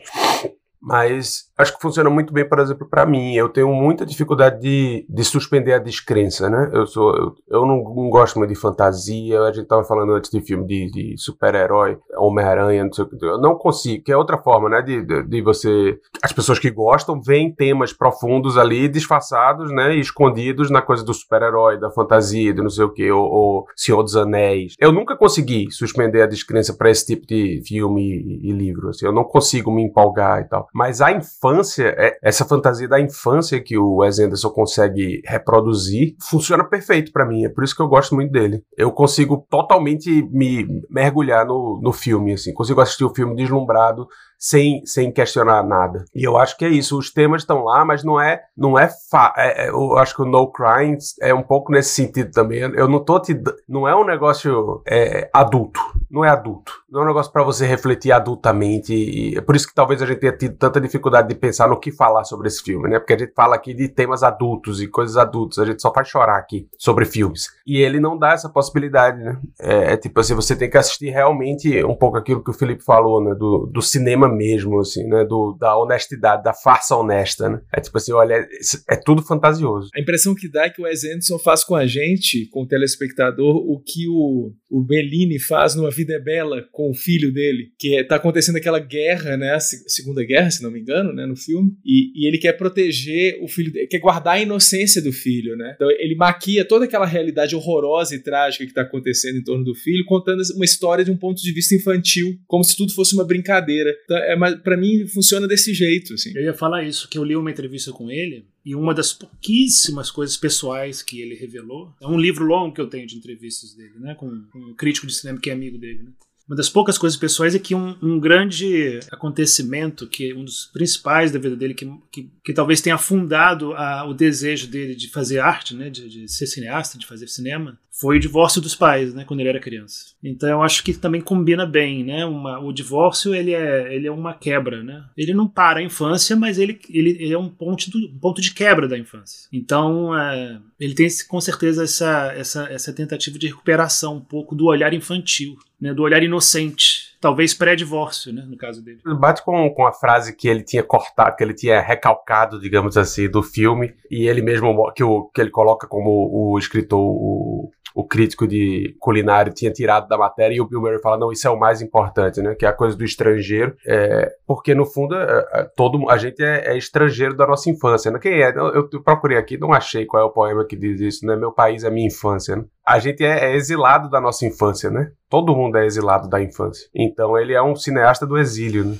Mas acho que funciona muito bem, por exemplo, para mim. Eu tenho muita dificuldade de, de suspender a descrença, né? Eu sou, eu, eu não, não, gosto muito de fantasia. A gente tava falando antes de filme de, de super-herói, Homem-Aranha, não sei o que. Eu não consigo, que é outra forma, né? De, de, de, você. As pessoas que gostam veem temas profundos ali, disfarçados, né? E escondidos na coisa do super-herói, da fantasia, de não sei o que, ou, ou, Senhor dos Anéis. Eu nunca consegui suspender a descrença para esse tipo de filme e, e livro. Assim, eu não consigo me empolgar e tal. Mas a infância, é, essa fantasia da infância que o Wes Anderson consegue reproduzir, funciona perfeito para mim. É por isso que eu gosto muito dele. Eu consigo totalmente me mergulhar no, no filme, assim. Consigo assistir o filme deslumbrado sem, sem questionar nada. E eu acho que é isso. Os temas estão lá, mas não é, não é, é, é, eu acho que o No Crime é um pouco nesse sentido também. Eu não tô te, não é um negócio é, adulto, não é adulto. Não é um negócio para você refletir adultamente. E é por isso que talvez a gente tenha tido tanta dificuldade de pensar no que falar sobre esse filme, né? Porque a gente fala aqui de temas adultos e coisas adultas. A gente só faz chorar aqui sobre filmes. E ele não dá essa possibilidade, né? É, é tipo assim, você tem que assistir realmente um pouco aquilo que o Felipe falou, né? Do, do cinema mesmo, assim, né? Do, da honestidade, da farsa honesta, né? É tipo assim, olha, é, é tudo fantasioso. A impressão que dá é que o Wes Anderson faz com a gente, com o telespectador, o que o, o Bellini faz numa Vida é Bela com o filho dele, que é, tá acontecendo aquela guerra, né? A Segunda Guerra, se não me engano, né? No filme. E, e ele quer proteger o filho quer guardar a inocência do filho, né? Então ele maquia toda aquela realidade horrorosa e trágica que tá acontecendo em torno do filho, contando uma história de um ponto de vista infantil, como se tudo fosse uma brincadeira. Então, é, para mim funciona desse jeito, assim. Eu ia falar isso, que eu li uma entrevista com ele e uma das pouquíssimas coisas pessoais que ele revelou é um livro longo que eu tenho de entrevistas dele, né, com, um crítico de cinema que é amigo dele, né? Uma das poucas coisas pessoais é que um, um, grande acontecimento, que um dos principais da vida dele, que, que, que talvez tenha fundado a, o desejo dele de fazer arte, né, de, de, ser cineasta, de fazer cinema, foi o divórcio dos pais, né, quando ele era criança. Então eu acho que também combina bem, né? Uma, o divórcio ele é, ele é uma quebra, né? Ele não para a infância, mas ele, ele, ele é um ponto, do, um ponto de quebra da infância. Então é, ele tem com certeza essa, essa, essa tentativa de recuperação um pouco do olhar infantil, né? Do olhar inocente talvez pré-divórcio, né, no caso dele. Bate com, com a frase que ele tinha cortado, que ele tinha recalcado, digamos assim, do filme, e ele mesmo, que, o, que ele coloca como o escritor, o, o crítico de culinário tinha tirado da matéria e o Bill Murray fala, não, isso é o mais importante, né? Que é a coisa do estrangeiro, é, porque no fundo é, é todo a gente é, é, estrangeiro da nossa infância, né? Quem é? Eu, eu, procurei aqui, não achei qual é o poema que diz isso, né? Meu país é minha infância, né? A gente é, é exilado da nossa infância, né? Todo mundo é exilado da infância. Então ele é um cineasta do exílio, né?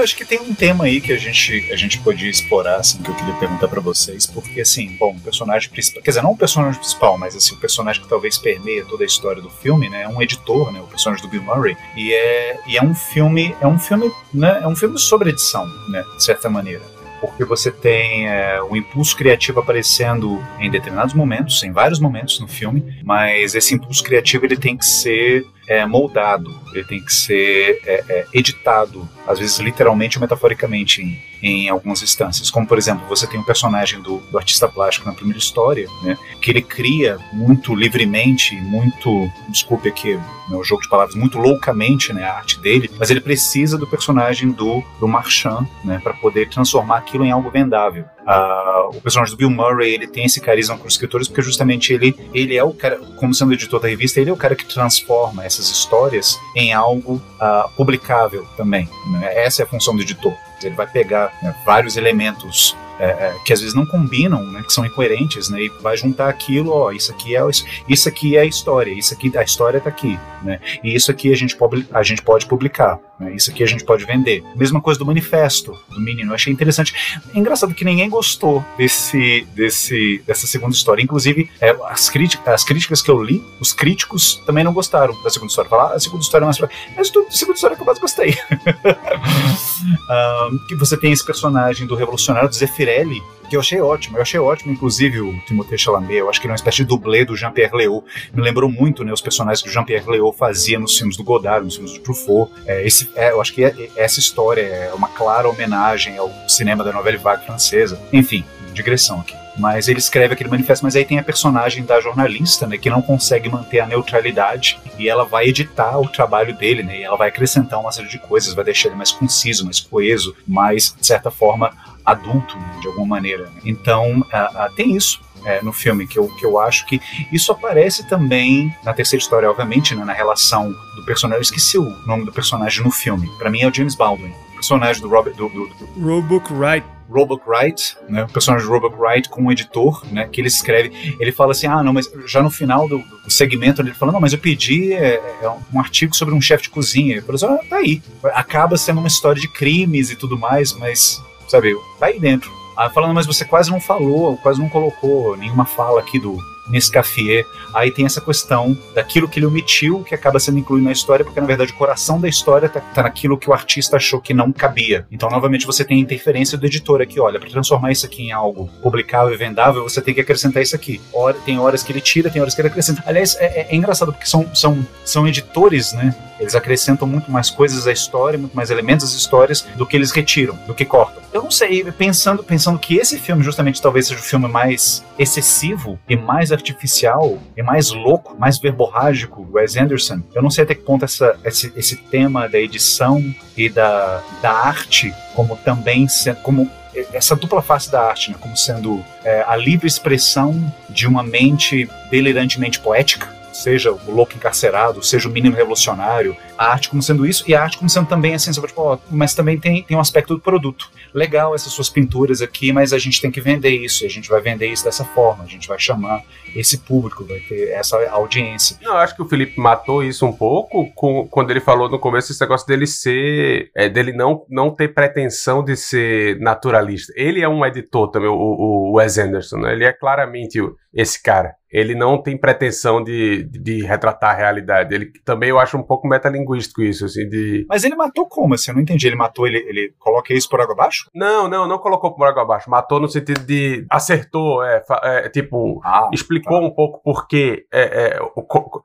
Acho que tem um tema aí que a gente, a gente podia explorar, assim, que eu queria perguntar para vocês, porque, assim, bom, o personagem principal, quer dizer, não o personagem principal, mas, assim, o personagem que talvez permeia toda a história do filme, né, é um editor, né, o personagem do Bill Murray, e é, e é um filme, é um filme, né, é um filme sobre edição, né, de certa maneira porque você tem é, o impulso criativo aparecendo em determinados momentos, em vários momentos no filme, mas esse impulso criativo ele tem que ser é, moldado, ele tem que ser é, é, editado, às vezes literalmente ou metaforicamente em, em, algumas instâncias. Como, por exemplo, você tem um personagem do, do, artista plástico na primeira história, né, que ele cria muito livremente, muito, desculpe aqui meu jogo de palavras, muito loucamente né, a arte dele, mas ele precisa do personagem do, do Marchand né, para poder transformar aquilo em algo vendável. O personagem do Bill Murray ele tem esse carisma com os escritores porque justamente ele, ele é o cara, como sendo editor da revista, ele é o cara que transforma essas histórias em algo uh, publicável também. Né? Essa é a função do editor. Ele vai pegar né, vários elementos é, é, que às vezes não combinam, né, que são incoerentes, né, e vai juntar aquilo, ó, isso aqui é isso aqui é a história, isso aqui a história está aqui, né, e isso aqui a gente pode a gente pode publicar, né, isso aqui a gente pode vender. Mesma coisa do manifesto do menino, eu achei interessante. É engraçado que ninguém gostou desse desse dessa segunda história, inclusive é, as críticas as críticas que eu li, os críticos também não gostaram da segunda história. Falaram, ah, a segunda história é mais mas a segunda história que eu mais gostei. um, que você tem esse personagem do revolucionário do Zeffirelli, que eu achei ótimo. Eu achei ótimo, inclusive, o Timothée Chalamet. Eu acho que ele é uma espécie de dublê do Jean-Pierre Léaud. Me lembrou muito né, os personagens que o Jean-Pierre Léaud fazia nos filmes do Godard, nos filmes do Truffaut. É, esse, é, eu acho que é, essa história é uma clara homenagem ao cinema da novela vague francesa. Enfim, digressão aqui. Mas ele escreve aquele manifesto, mas aí tem a personagem da jornalista, né, que não consegue manter a neutralidade e ela vai editar o trabalho dele, né, e ela vai acrescentar uma série de coisas, vai deixar ele mais conciso, mais coeso, mais, de certa forma, adulto, de alguma maneira. Né. Então, tem isso. É, no filme, que eu, que eu acho que isso aparece também na terceira história, obviamente, né, na relação do personagem. Eu esqueci o nome do personagem no filme. Para mim é o James Baldwin, personagem do Robert. Do, do, do... Roebuck Wright. Roebuck Wright, né, o personagem de Roebuck Wright com um editor, né, que ele escreve, ele fala assim, ah, não, mas já no final do, do segmento ele fala, não, mas eu pedi é, é um artigo sobre um chefe de cozinha, ele falou assim, ah, tá aí, acaba sendo uma história de crimes e tudo mais, mas, sabe, tá aí dentro. Ah, falando, mas você quase não falou, quase não colocou nenhuma fala aqui do, Nescafé. Aí tem essa questão daquilo que ele omitiu, que acaba sendo incluído na história, porque na verdade o coração da história tá, tá naquilo que o artista achou que não cabia. Então, novamente, você tem a interferência do editor aqui. Olha, para transformar isso aqui em algo publicável e vendável, você tem que acrescentar isso aqui. tem horas que ele tira, tem horas que ele acrescenta. Aliás, é, é engraçado porque são, são, são editores, né? Eles acrescentam muito mais coisas à história, muito mais elementos às histórias do que eles retiram, do que cortam. Eu não sei, pensando, pensando que esse filme justamente talvez seja o filme mais excessivo e mais artificial e mais louco, mais verborrágico Wes Anderson, eu não sei até que ponto essa, esse, esse tema da edição e da, da arte como também como essa dupla face da arte, né, como sendo é, a livre expressão de uma mente delirantemente poética, seja o louco encarcerado, seja o menino revolucionário, a arte como sendo isso e a arte como sendo também assim, sobre, tipo, ó, mas também tem, tem um aspecto do produto. Legal essas suas pinturas aqui, mas a gente tem que vender isso, e a gente vai vender isso dessa forma, a gente vai chamar esse público, vai ter essa audiência. Eu acho que o Felipe matou isso um pouco com, quando ele falou no começo esse negócio dele ser, é, dele não, não ter pretensão de ser naturalista. Ele é um editor também, o, o Wes Anderson, né? ele é claramente esse cara ele não tem pretensão de, de, de, retratar a realidade. Ele também eu acho um pouco metalinguístico isso, assim, de. Mas ele matou como? Assim, eu não entendi. Ele matou, ele, ele coloca isso por água abaixo? Não, não, não colocou por água abaixo. Matou no sentido de. Acertou, é, é tipo, ah, explicou tá. um pouco porque é, é,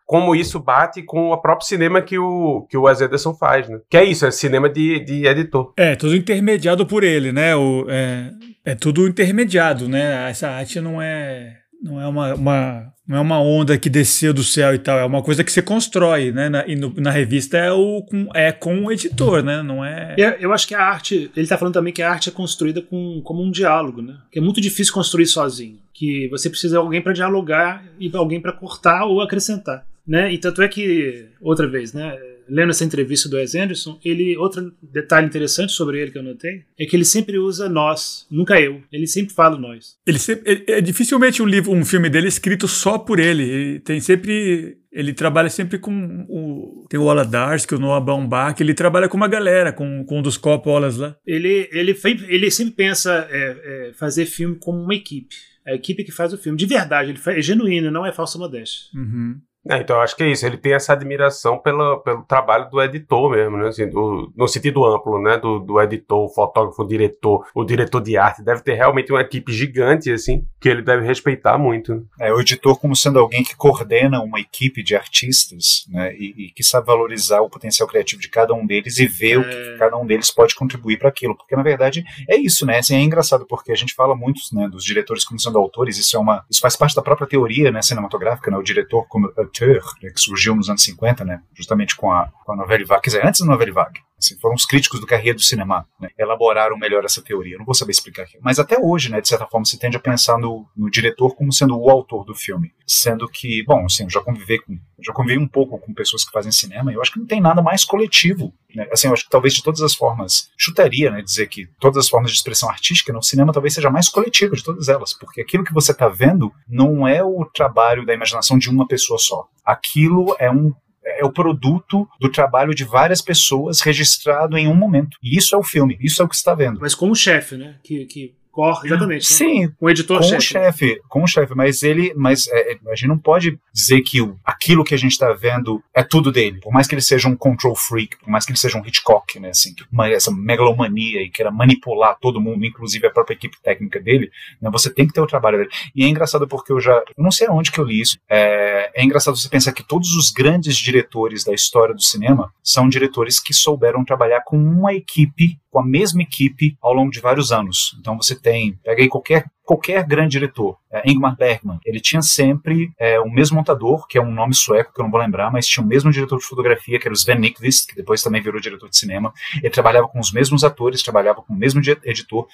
como isso bate com o próprio cinema que o, que o Wes Anderson faz, né? Que é isso, é cinema de, de editor. É, tudo intermediado por ele, né? O, é, é tudo intermediado, né? Essa arte não é não é uma, uma, não é uma onda que desceu do céu e tal, é uma coisa que você constrói, né? Na, e no, na revista é, o, com, é com o editor, né? Não é... Eu, eu acho que a arte, ele está falando também que a arte é construída com, como um diálogo, né? Que é muito difícil construir sozinho. Que você precisa de alguém para dialogar e alguém para cortar ou acrescentar. Né? E tanto é que, outra vez, né? Lendo essa entrevista do Wes Anderson, ele outro detalhe interessante sobre ele que eu notei é que ele sempre usa nós, nunca eu. Ele sempre fala nós. Ele sempre ele, é dificilmente um livro, um filme dele escrito só por ele. ele tem sempre ele trabalha sempre com o tem o Oladarsky, o Noah Baumbach, ele trabalha com uma galera, com, com um dos Coppolas lá. Ele ele ele sempre pensa é, é, fazer filme como uma equipe. A equipe que faz o filme. De verdade, ele é genuíno, não é falsa modéstia. Uhum. É, então, acho que é isso. Ele tem essa admiração pela, pelo trabalho do editor mesmo, né? Assim, do, no sentido amplo, né? Do, do editor, o fotógrafo, o diretor, o diretor de arte. Deve ter realmente uma equipe gigante, assim, que ele deve respeitar muito. É, o editor como sendo alguém que coordena uma equipe de artistas, né? E, e que sabe valorizar o potencial criativo de cada um deles e ver é... o que é. cada um deles pode contribuir para aquilo. Porque, na verdade, é isso, né? Assim, é engraçado porque a gente fala muito né, dos diretores como sendo autores. Isso é uma... Isso faz parte da própria teoria né, cinematográfica, né? O diretor como né, que surgiu nos anos 50, né, justamente com a, com a Vague, quer dizer, antes da Novelle Vague, Assim, foram os críticos do carreira do cinema, né, elaboraram melhor essa teoria. Não vou saber explicar aqui. Mas até hoje, né, de certa forma, se tende a pensar no, no diretor como sendo o autor do filme. Sendo que, bom, assim, eu já convivi com, já convivi um pouco com pessoas que fazem cinema, e eu acho que não tem nada mais coletivo. Né? Assim, eu acho que talvez de todas as formas, chutaria, né, dizer que todas as formas de expressão artística no cinema talvez seja mais coletiva de todas elas, porque aquilo que você está vendo não é o trabalho da imaginação de uma pessoa só. Aquilo é um é o produto do trabalho de várias pessoas registrado em um momento. E isso é o filme, isso é o que está vendo. Mas como chefe, né? Que, que corre, exatamente. Né? Sim. Com o editor com chefe. o chefe, com o chefe, mas ele, mas é, a gente não pode dizer que o, aquilo que a gente está vendo é tudo dele. Por mais que ele seja um control freak, por mais que ele seja um Hitchcock, né, assim, uma, essa megalomania e queira manipular todo mundo, inclusive a própria equipe técnica dele, né, você tem que ter o trabalho dele. E é engraçado porque eu já, eu não sei aonde que eu li isso. É, é engraçado você pensar que todos os grandes diretores da história do cinema são diretores que souberam trabalhar com uma equipe com a mesma equipe ao longo de vários anos. Então você tem, pega aí qualquer qualquer grande diretor, é, Ingmar Bergman, ele tinha sempre é, o mesmo montador, que é um nome sueco que eu não vou lembrar, mas tinha o mesmo diretor de fotografia, que era o Sven Nykvist, que depois também virou diretor de cinema. Ele trabalhava com os mesmos atores, trabalhava com o mesmo editor.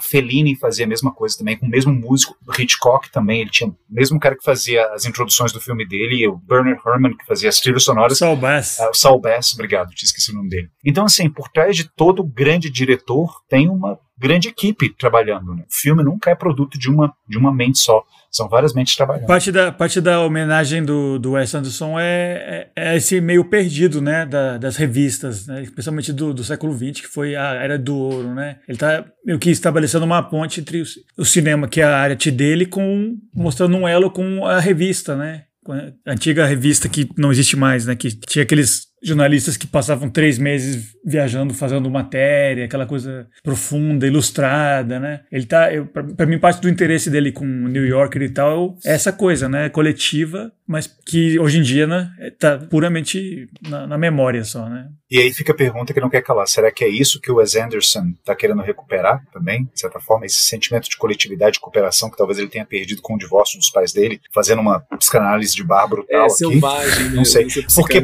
Fellini fazia a mesma coisa também, com o mesmo músico. Hitchcock também, ele tinha o mesmo cara que fazia as introduções do filme dele, o Bernard Herrmann, que fazia as trilhas sonoras. Saul Bass. Uh, Saul Bass, obrigado, tinha esquecido o nome dele. Então, assim, por trás de todo grande diretor tem uma grande equipe trabalhando. Né? O filme nunca é produto de uma, de uma mente só. São várias mentes trabalhando. Parte da, parte da homenagem do, do Wes Anderson é, é, é esse meio perdido, né, da, das revistas, né, especialmente do, do século XX, que foi a era do ouro, né. Ele está meio que estabelecendo uma ponte entre o, o cinema, que é a arte dele, com mostrando um elo com a revista, né. A antiga revista que não existe mais, né, que tinha aqueles jornalistas que passavam três meses viajando, fazendo matéria, aquela coisa profunda, ilustrada, né? Ele tá, para mim parte do interesse dele com New Yorker e tal é essa coisa, né, coletiva, mas que hoje em dia, né, tá puramente na, na memória só, né? E aí fica a pergunta que não quer calar: será que é isso que o Wes Anderson está querendo recuperar também, de certa forma, esse sentimento de coletividade, de cooperação que talvez ele tenha perdido com o divórcio dos pais dele, fazendo uma psicanálise de bar brutal é, aqui? selvagem, não sei, porque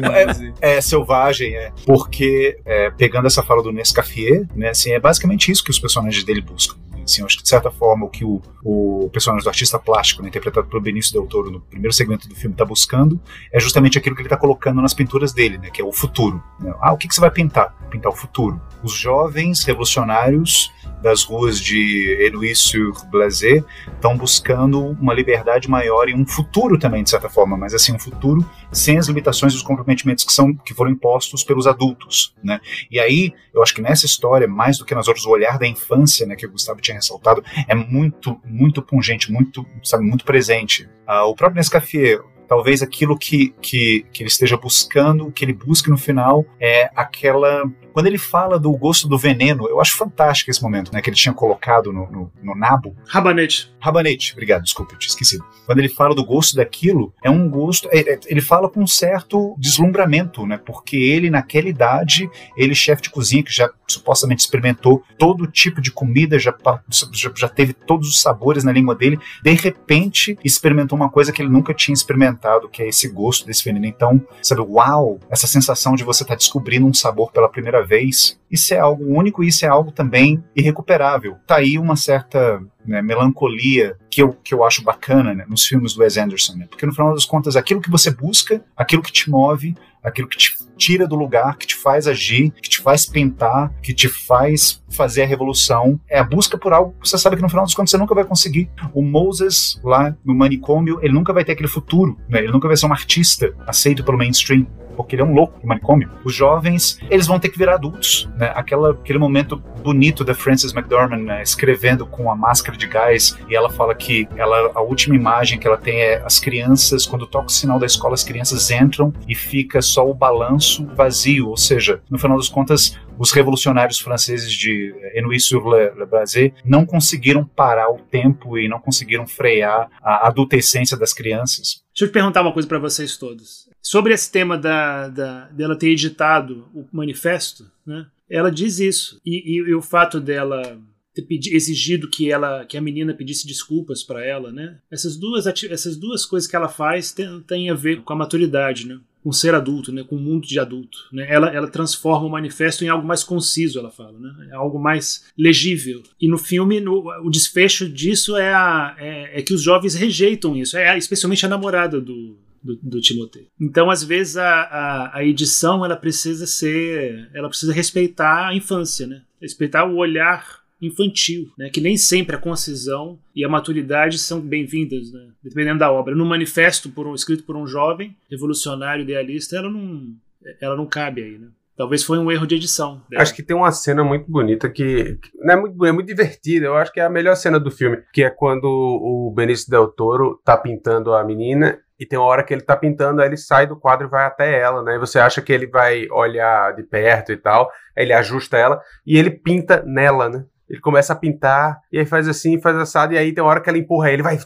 é, é, selvagem, é, porque é, pegando essa fala do Nescaffier, né, assim, é basicamente isso que os personagens dele buscam. Assim, acho que de certa forma o que o, o personagem do artista plástico, né, interpretado pelo Benício Del Toro no primeiro segmento do filme, está buscando é justamente aquilo que ele está colocando nas pinturas dele, né, que é o futuro. Né? Ah, o que, que você vai pintar? Pintar o futuro. Os jovens revolucionários das ruas de Henry-sur-Blazy estão buscando uma liberdade maior e um futuro também, de certa forma, mas assim, um futuro sem as limitações e os comprometimentos que, são, que foram impostos pelos adultos, né? E aí, eu acho que nessa história, mais do que nas outras, o olhar da infância, né, que o Gustavo tinha ressaltado, é muito, muito pungente, muito, sabe, muito presente. Ah, o próprio Nescafé, talvez aquilo que, que, que ele esteja buscando, que ele busque no final, é aquela quando ele fala do gosto do veneno, eu acho fantástico esse momento, né? Que ele tinha colocado no, no, no nabo. Rabanete. Rabanete, obrigado, desculpa, eu tinha esquecido. Quando ele fala do gosto daquilo, é um gosto. É, é, ele fala com um certo deslumbramento, né? Porque ele, naquela idade, ele, chefe de cozinha, que já supostamente experimentou todo tipo de comida, já, já, já teve todos os sabores na língua dele, de repente experimentou uma coisa que ele nunca tinha experimentado, que é esse gosto desse veneno. Então, sabe, uau, essa sensação de você estar tá descobrindo um sabor pela primeira vez. Isso é algo único e isso é algo também irrecuperável. Tá aí uma certa né, melancolia que eu, que eu acho bacana né, nos filmes do Wes Anderson, né? porque no final das contas, aquilo que você busca, aquilo que te move, aquilo que te tira do lugar, que te faz agir, que te faz pintar, que te faz fazer a revolução, é a busca por algo que você sabe que no final das contas você nunca vai conseguir. O Moses lá no manicômio, ele nunca vai ter aquele futuro, né? ele nunca vai ser um artista aceito pelo mainstream porque ele é um louco do manicômio. Os jovens, eles vão ter que virar adultos, né? Aquela, aquele momento bonito da Frances McDormand né? escrevendo com a máscara de gás e ela fala que ela, a última imagem que ela tem é as crianças, quando toca o sinal da escola, as crianças entram e fica só o balanço vazio, ou seja, no final das contas, os revolucionários franceses de Henry-sur-le-Brazé não conseguiram parar o tempo e não conseguiram frear a adultescência das crianças. Deixa eu te perguntar uma coisa para vocês todos. Sobre esse tema da, da, dela ter editado o manifesto, né? ela diz isso. E, e, e o fato dela ter pedi, exigido que ela que a menina pedisse desculpas para ela, né? Essas duas essas duas coisas que ela faz têm tem a ver com a maturidade, né? com ser adulto, né, com o mundo de adulto. Né? Ela, ela transforma o manifesto em algo mais conciso, ela fala, né? é algo mais legível. E no filme, no, o desfecho disso é, a, é, é, que os jovens rejeitam isso, é especialmente a namorada do, do, do Timotei. Então, às vezes, a, a, a, edição ela precisa ser. Ela precisa respeitar a infância, né? Respeitar o olhar infantil, né? Que nem sempre a concisão e a maturidade são bem-vindas, né? Dependendo da obra. No manifesto por um, escrito por um jovem revolucionário idealista, ela não, ela não cabe aí, né? Talvez foi um erro de edição. Dela. Acho que tem uma cena muito bonita que, que não é muito é muito divertida. Eu acho que é a melhor cena do filme, que é quando o Benício Del Toro tá pintando a menina e tem uma hora que ele tá pintando, aí ele sai do quadro e vai até ela, né? E você acha que ele vai olhar de perto e tal, aí ele ajusta ela e ele pinta nela, né? Ele começa a pintar, e aí faz assim, faz assado, e aí tem uma hora que ela empurra ele, vai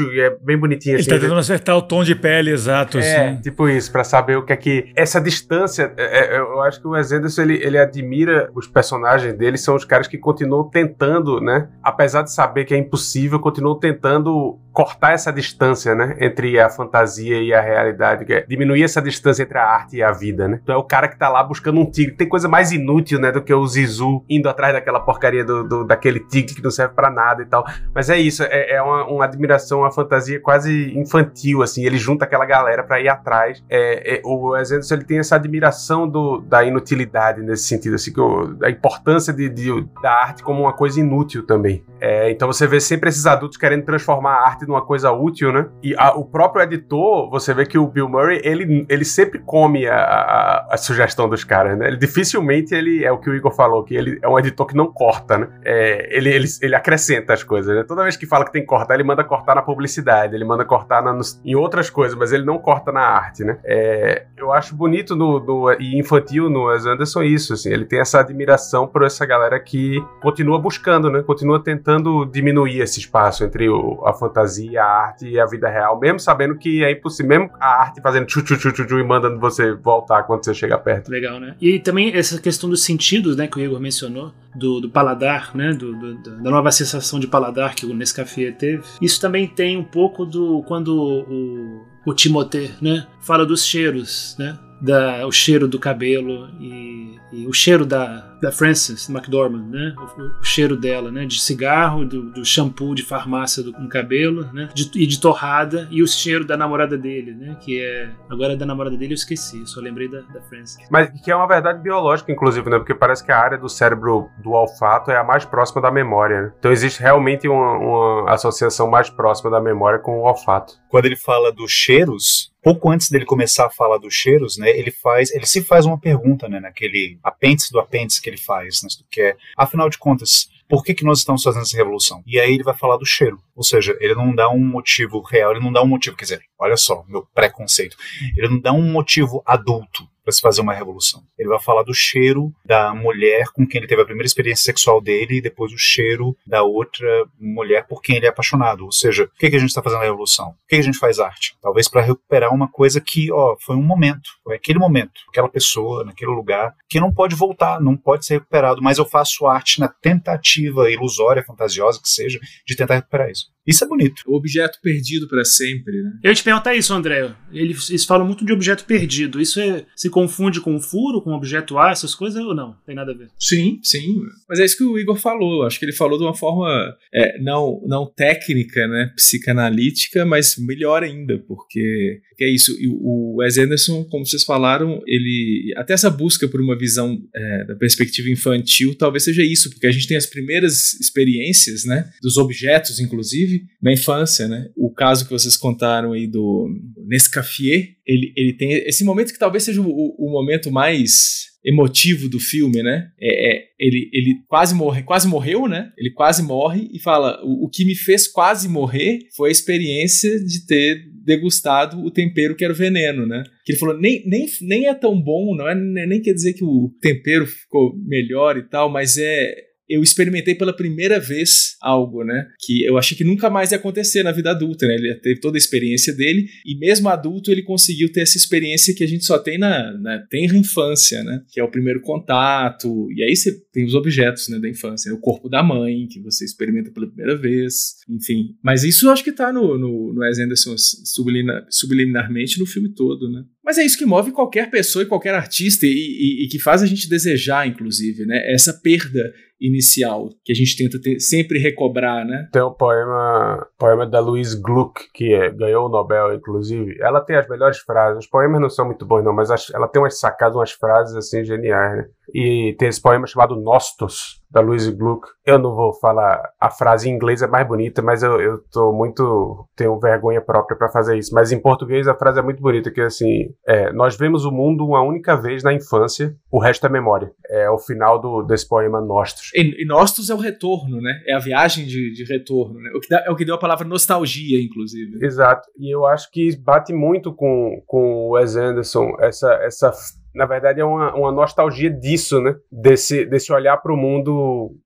e é bem bonitinho assim. Ele tá tentando acertar o tom de pele exato, é, assim. tipo isso, para saber o que é que... Essa distância, é, é, eu acho que o Wes Anderson, ele, ele admira os personagens dele, são os caras que continuam tentando, né? Apesar de saber que é impossível, continuam tentando cortar essa distância, né? Entre a fantasia e a realidade, é diminuir essa distância entre a arte e a vida, né? Então é o cara que tá lá buscando um tigre. Tem coisa mais inútil, né? Do que o Zizu indo atrás daquela porcaria do, do daquele tigre que não serve para nada e tal. Mas é isso, é, é uma, uma admiração uma fantasia quase infantil, assim. Ele junta aquela galera para ir atrás. É, é, o Wes Anderson, ele tem essa admiração do, da inutilidade nesse sentido, assim, que o, da importância de, de, da arte como uma coisa inútil também. É, então você vê sempre esses adultos querendo transformar a arte numa coisa útil, né? E a, o próprio editor, você vê que o Bill Murray, ele, ele sempre come a, a, a sugestão dos caras, né? Ele dificilmente, ele é o que o Igor falou, que ele é um editor que não corta, né? É, ele, ele, ele acrescenta as coisas, né? Toda vez que fala que tem que cortar, ele manda cortar na publicidade, ele manda cortar na, em outras coisas, mas ele não corta na arte, né? É, eu acho bonito no, no, e infantil no Wes Anderson isso, assim, ele tem essa admiração por essa galera que continua buscando, né? Continua tentando diminuir esse espaço entre o, a fantasia, a arte e a vida real, mesmo sabendo que é impossível, mesmo a arte fazendo tchu tchu tchu tchu, e mandando você voltar quando você chega perto. Legal, né? E também essa questão dos sentidos, né, que o Igor mencionou, do, do paladar, né, do, do, da nova sensação de paladar que o Nescafé teve. Isso também tem tem um pouco do quando o, o Timothée, né, fala dos cheiros, né, da, o cheiro do cabelo e, e, o cheiro da, da Frances McDormand, né? O, o cheiro dela, né? De cigarro, do, do shampoo de farmácia do, com cabelo, né? De, e de torrada e o cheiro da namorada dele, né? Que é agora da namorada dele eu esqueci, só lembrei da, da Frances. Mas que é uma verdade biológica, inclusive, né? Porque parece que a área do cérebro do olfato é a mais próxima da memória. Né? Então existe realmente uma, uma associação mais próxima da memória com o olfato. Quando ele fala dos cheiros, pouco antes dele começar a falar dos cheiros, né, ele faz, ele se faz uma pergunta, né, naquele apêndice do apêndice que ele faz, né, que é, afinal de contas, por que, que nós estamos fazendo essa revolução? E aí ele vai falar do cheiro, ou seja, ele não dá um motivo real, ele não dá um motivo, quer dizer, olha só, meu preconceito, ele não dá um motivo adulto para se fazer uma revolução. Ele vai falar do cheiro da mulher com quem ele teve a primeira experiência sexual dele e depois o cheiro da outra mulher por quem ele é apaixonado. Ou seja, por que, que a gente está fazendo a revolução? Por que, que a gente faz arte? Talvez para recuperar uma coisa que, ó, foi um momento, foi aquele momento, aquela pessoa, naquele lugar, que não pode voltar, não pode ser recuperado, mas eu faço arte na tentativa ilusória, fantasiosa que seja, de tentar recuperar isso. Isso é bonito. O objeto perdido para sempre, né? Eu ia te perguntar isso, André. Eles, eles falam muito de objeto perdido. Isso é, se confunde com furo, com objeto A, essas coisas, ou não? Tem nada a ver? Sim, sim. Mas é isso que o Igor falou. Acho que ele falou de uma forma é, não, não técnica, né? Psicanalítica, mas melhor ainda, porque é isso. O Wes Anderson, como vocês falaram, ele. Até essa busca por uma visão é, da perspectiva infantil talvez seja isso, porque a gente tem as primeiras experiências, né? Dos objetos, inclusive tive na infância, né? O caso que vocês contaram aí do Nescafé, ele, ele tem esse momento que talvez seja o, o momento mais emotivo do filme, né? É, é, ele, ele quase morre, quase morreu, né? Ele quase morre e fala: o, o, que me fez quase morrer foi a experiência de ter degustado o tempero que era o veneno, né? Que ele falou: nem, nem, nem é tão bom, não é nem quer dizer que o tempero ficou melhor e tal, mas é eu experimentei pela primeira vez algo, né? Que eu achei que nunca mais ia acontecer na vida adulta, né? Ele teve toda a experiência dele e mesmo adulto ele conseguiu ter essa experiência que a gente só tem na, na tenra infância, né? Que é o primeiro contato. E aí você tem os objetos né, da infância, né? o corpo da mãe, que você experimenta pela primeira vez, enfim. Mas isso eu acho que tá no, no, no Wes Anderson subliminar, subliminarmente no filme todo, né? Mas é isso que move qualquer pessoa e qualquer artista e, e, e que faz a gente desejar, inclusive, né? Essa perda inicial que a gente tenta ter, sempre recobrar, né? Tem um poema, poema da Louise Gluck, que é, ganhou o Nobel, inclusive. Ela tem as melhores frases. Os poemas não são muito bons, não, mas ela tem umas sacadas, umas frases assim geniais, né? E tem esse poema chamado Nostos, da Louise Gluck. Eu não vou falar a frase em inglês é mais bonita, mas eu, eu tô muito tenho vergonha própria para fazer isso. Mas em português a frase é muito bonita que é assim, é, nós vemos o mundo uma única vez na infância, o resto é memória. É o final do desse poema Nostos. E, e Nostos é o retorno, né? É a viagem de, de retorno, né? O que dá, é o que deu a palavra nostalgia, inclusive. Exato. E eu acho que bate muito com com o Wes Anderson essa essa na verdade é uma, uma nostalgia disso, né? Desse, desse olhar para o mundo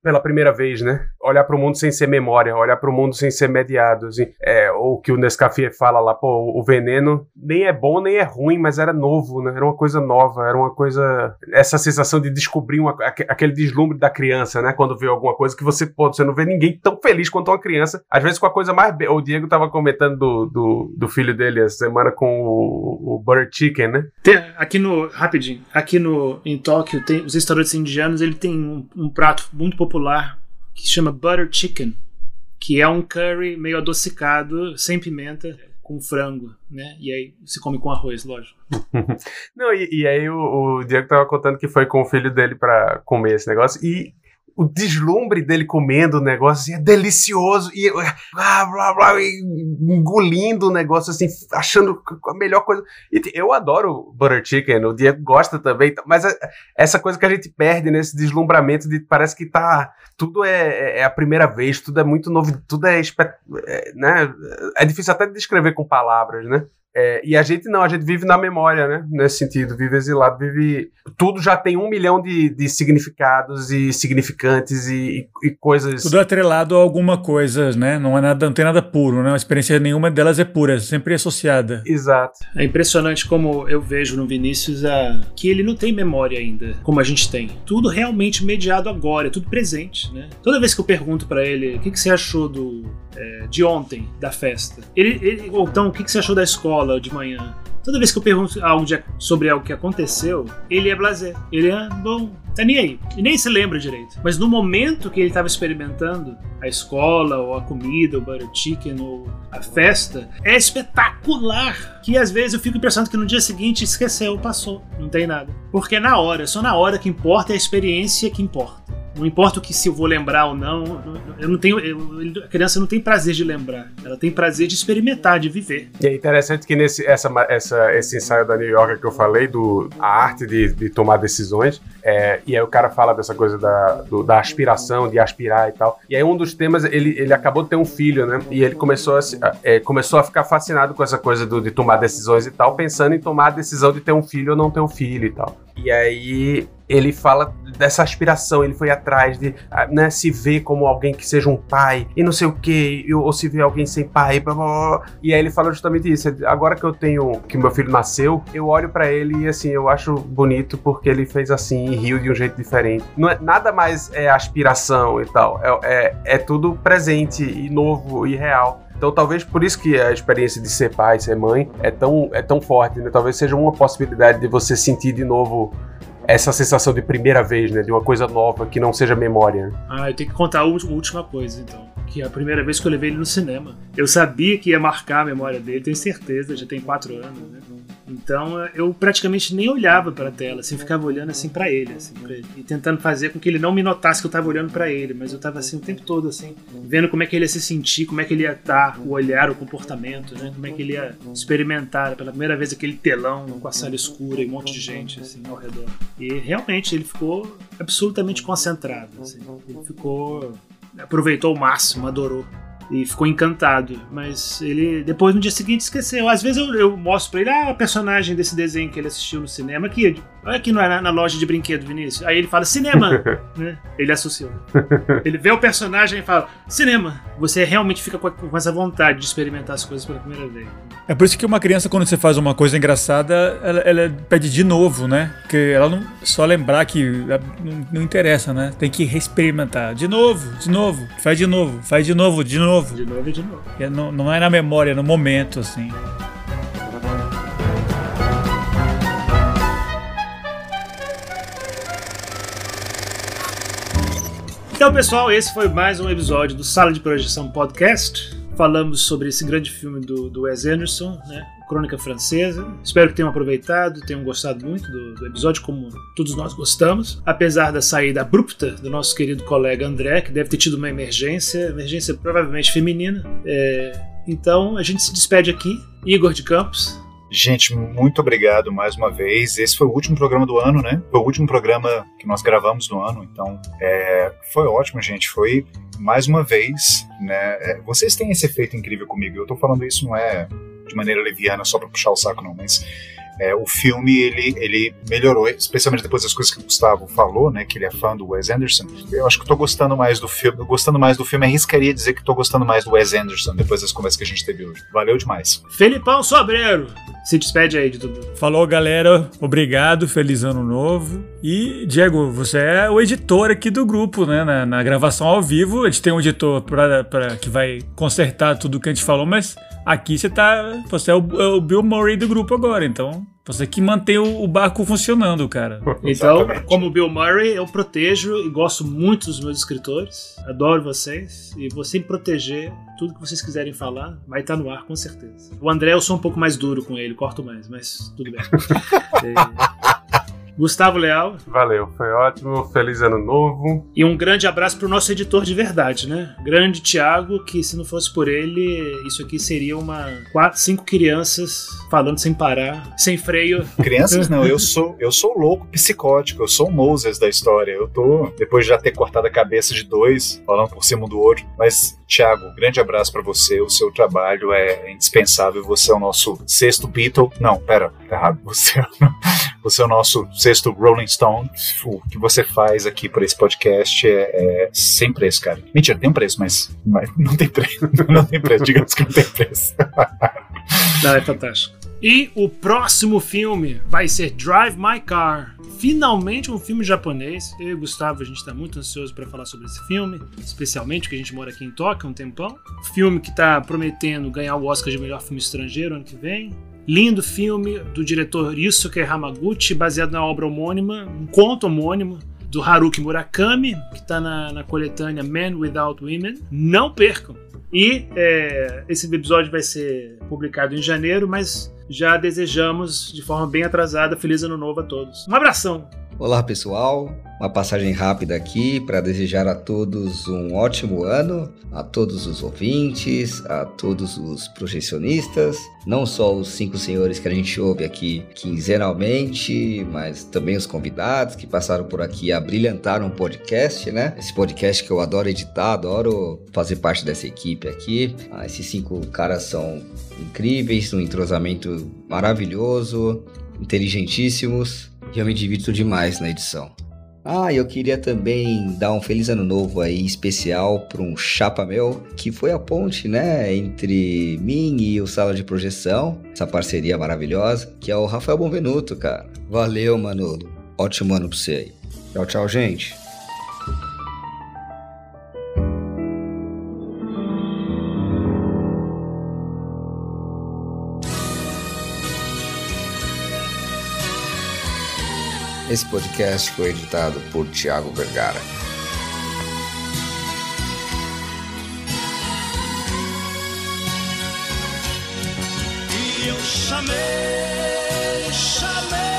pela primeira vez, né? Olhar para o mundo sem ser memória, olhar para o mundo sem ser mediado. Assim. É, o que o Nescafé fala lá, pô, o veneno nem é bom nem é ruim, mas era novo, né? Era uma coisa nova, era uma coisa. Essa sensação de descobrir uma, aquele deslumbre da criança, né? Quando vê alguma coisa que você, pô, você não vê ninguém tão feliz quanto uma criança. Às vezes com a coisa mais. O Diego tava comentando do, do, do filho dele essa semana com o, o Butter Chicken, né? Tem, aqui no. Rapidinho. Aqui no, em Tóquio, tem, os restaurantes indianos ele tem um, um prato muito popular que se chama Butter Chicken, que é um curry meio adocicado, sem pimenta, com frango, né? E aí se come com arroz, lógico. Não, e, e aí o, o, Diego tava contando que foi com o filho dele para comer esse negócio e o deslumbre dele comendo o negócio assim, é delicioso e blá, blá, blá, engolindo o negócio assim, achando a melhor coisa. E eu adoro butter chicken, o Diego gosta também, mas é, essa coisa que a gente perde nesse deslumbramento de parece que tá tudo é, é, é a primeira vez, tudo é muito novo, tudo é, é né? É difícil até de descrever com palavras, né? É, e a gente não, a gente vive na memória, né? Nesse sentido, vive exilado, vive. Tudo já tem um milhão de, de significados e significantes e, e, coisas. Tudo atrelado a alguma coisa, né? Não, é nada, não tem nada puro, né? A experiência nenhuma delas é pura, é sempre associada. Exato. É impressionante como eu vejo no Vinícius a... que ele não tem memória ainda, como a gente tem. Tudo realmente mediado agora, é tudo presente, né? Toda vez que eu pergunto para ele o que, que você achou do, é, de ontem, da festa, ele, ele, ou então o que, que você achou da escola escola de manhã. Toda vez que eu pergunto algo de, sobre algo que aconteceu, ele é blazer. Ele é bom, tá nem aí. E nem se lembra direito. Mas no momento que ele estava experimentando a escola, ou a comida, o butter chicken, ou a festa, é espetacular. Que às vezes eu fico pensando que no dia seguinte esqueceu, passou, não tem nada. Porque é na hora, só na hora que importa é a experiência que importa. Não importa o que se eu vou lembrar ou não, eu não tenho. Eu, a criança não tem prazer de lembrar, ela tem prazer de experimentar, de viver. E é interessante que nesse essa, essa, esse ensaio da New York que eu falei, do a arte de, de tomar decisões, é, e aí o cara fala dessa coisa da, do, da aspiração, de aspirar e tal. E aí um dos temas, ele, ele acabou de ter um filho, né? E ele começou a, é, começou a ficar fascinado com essa coisa do, de tomar decisões e tal, pensando em tomar a decisão de ter um filho ou não ter um filho e tal. E aí ele fala dessa aspiração, ele foi atrás de ah, né, se ver como alguém que seja um pai e não sei o que, ou se ver alguém sem pai, blá, blá, blá. e aí ele fala justamente isso. Agora que eu tenho, que meu filho nasceu, eu olho para ele e assim, eu acho bonito porque ele fez assim e riu de um jeito diferente. Não é, nada mais é aspiração e tal, é, é, é tudo presente e novo e real. Então talvez por isso que a experiência de ser pai, ser mãe é tão, é tão forte, né? Talvez seja uma possibilidade de você sentir de novo essa sensação de primeira vez, né? De uma coisa nova que não seja memória. Ah, eu tenho que contar a última coisa, então. Que é a primeira vez que eu levei ele no cinema. Eu sabia que ia marcar a memória dele, tenho certeza, já tem quatro anos, né? Então eu praticamente nem olhava para a tela, assim, ficava olhando assim para ele, assim, pra ele, e tentando fazer com que ele não me notasse que eu estava olhando para ele, mas eu estava assim o tempo todo assim, vendo como é que ele ia se sentir, como é que ele ia estar, o olhar, o comportamento, né? Como é que ele ia experimentar pela primeira vez aquele telão com a sala escura e um monte de gente assim ao redor. E realmente ele ficou absolutamente concentrado, assim. Ele ficou aproveitou o máximo, adorou e ficou encantado. Mas ele depois no dia seguinte esqueceu. Às vezes eu, eu mostro pra ele ah, a personagem desse desenho que ele assistiu no cinema aqui. Olha aqui na, na loja de brinquedo, Vinícius. Aí ele fala cinema, né? Ele associou. Ele vê o personagem e fala cinema. Você realmente fica com, com essa vontade de experimentar as coisas pela primeira vez. É por isso que uma criança, quando você faz uma coisa engraçada, ela, ela pede de novo, né? Porque ela não. Só lembrar que não, não, interessa, né? Tem que reexperimentar. De novo, de novo, faz de novo, faz de novo, de novo. De novo e de novo. É, não, não é na memória, é no momento, assim. Então, pessoal, esse foi mais um episódio do Sala de Projeção Podcast. Falamos sobre esse grande filme do, do Wes Anderson, né? Crônica Francesa. Espero que tenham aproveitado, tenham gostado muito do, do, episódio, como todos nós gostamos. Apesar da saída abrupta do nosso querido colega André, que deve ter tido uma emergência, emergência provavelmente feminina. É... Então, a gente se despede aqui. Igor de Campos, Gente, muito obrigado mais uma vez. Esse foi o último programa do ano, né? Foi o último programa que nós gravamos no ano, então é, foi ótimo, gente. Foi mais uma vez, né? É, vocês têm esse efeito incrível comigo. Eu tô falando isso não é de maneira leviana só para puxar o saco, não, mas é, o filme ele, ele melhorou, especialmente depois das coisas que o Gustavo falou, né, que ele é fã do Wes Anderson. Eu acho que estou gostando mais do filme, gostando mais do filme, arriscaria dizer que estou gostando mais do Wes Anderson depois das conversas que a gente teve hoje. Valeu demais. Felipão Sobreiro, se despede aí de tudo. Falou, galera. Obrigado, feliz ano novo. E, Diego, você é o editor aqui do grupo, né? Na, na gravação ao vivo, a gente tem um editor pra, pra, que vai consertar tudo que a gente falou, mas Aqui você tá. Você é o, é o Bill Murray do grupo agora, então. Você que mantém o, o barco funcionando, cara. Então, como Bill Murray, eu protejo e gosto muito dos meus escritores. Adoro vocês. E vou sempre proteger tudo que vocês quiserem falar. Vai estar no ar, com certeza. O André, eu sou um pouco mais duro com ele, corto mais, mas tudo bem. é... Gustavo Leal. Valeu, foi ótimo. Feliz ano novo. E um grande abraço para o nosso editor de verdade, né? Grande Thiago, que se não fosse por ele, isso aqui seria uma quatro, cinco crianças falando sem parar, sem freio. Crianças não, eu sou eu sou louco psicótico, eu sou o Moses da história. Eu tô depois de já ter cortado a cabeça de dois, falando por cima do outro, mas Thiago, grande abraço para você. O seu trabalho é indispensável. Você é o nosso sexto Beatle. Não, pera, tá errado. Você é, você é o nosso sexto Rolling Stone. O que você faz aqui por esse podcast é, é, sem preço, cara. Mentira, tem um preço, mas, mas não tem preço. Não tem preço, digamos que não tem preço. Não, é fantástico. E o próximo filme vai ser Drive My Car. Finalmente um filme japonês. Eu e o Gustavo, a gente está muito ansioso para falar sobre esse filme, especialmente porque a gente mora aqui em Tóquio há um tempão. Filme que está prometendo ganhar o Oscar de melhor filme estrangeiro ano que vem. Lindo filme do diretor Yusuke Hamaguchi, baseado na obra homônima, um conto homônimo do Haruki Murakami, que está na, na coletânea Men Without Women. Não percam! E é, esse episódio vai ser publicado em janeiro, mas já desejamos de forma bem atrasada feliz ano novo a todos. Um abração! Olá pessoal, uma passagem rápida aqui para desejar a todos um ótimo ano, a todos os ouvintes, a todos os projecionistas, não só os cinco senhores que a gente ouve aqui quinzenalmente, mas também os convidados que passaram por aqui a brilhantar um podcast, né? Esse podcast que eu adoro editar, adoro fazer parte dessa equipe aqui. Ah, esses cinco caras são incríveis, um entrosamento maravilhoso, inteligentíssimos e eu me divirto demais na edição. Ah, eu queria também dar um feliz ano novo aí especial para um chapa meu, que foi a ponte, né, entre mim e o Sala de Projeção, essa parceria maravilhosa, que é o Rafael Bonvenuto, cara. Valeu, Manolo. Ótimo ano para você aí. Tchau, tchau, gente. Esse podcast foi editado por Tiago Vergara. chamei, chamei.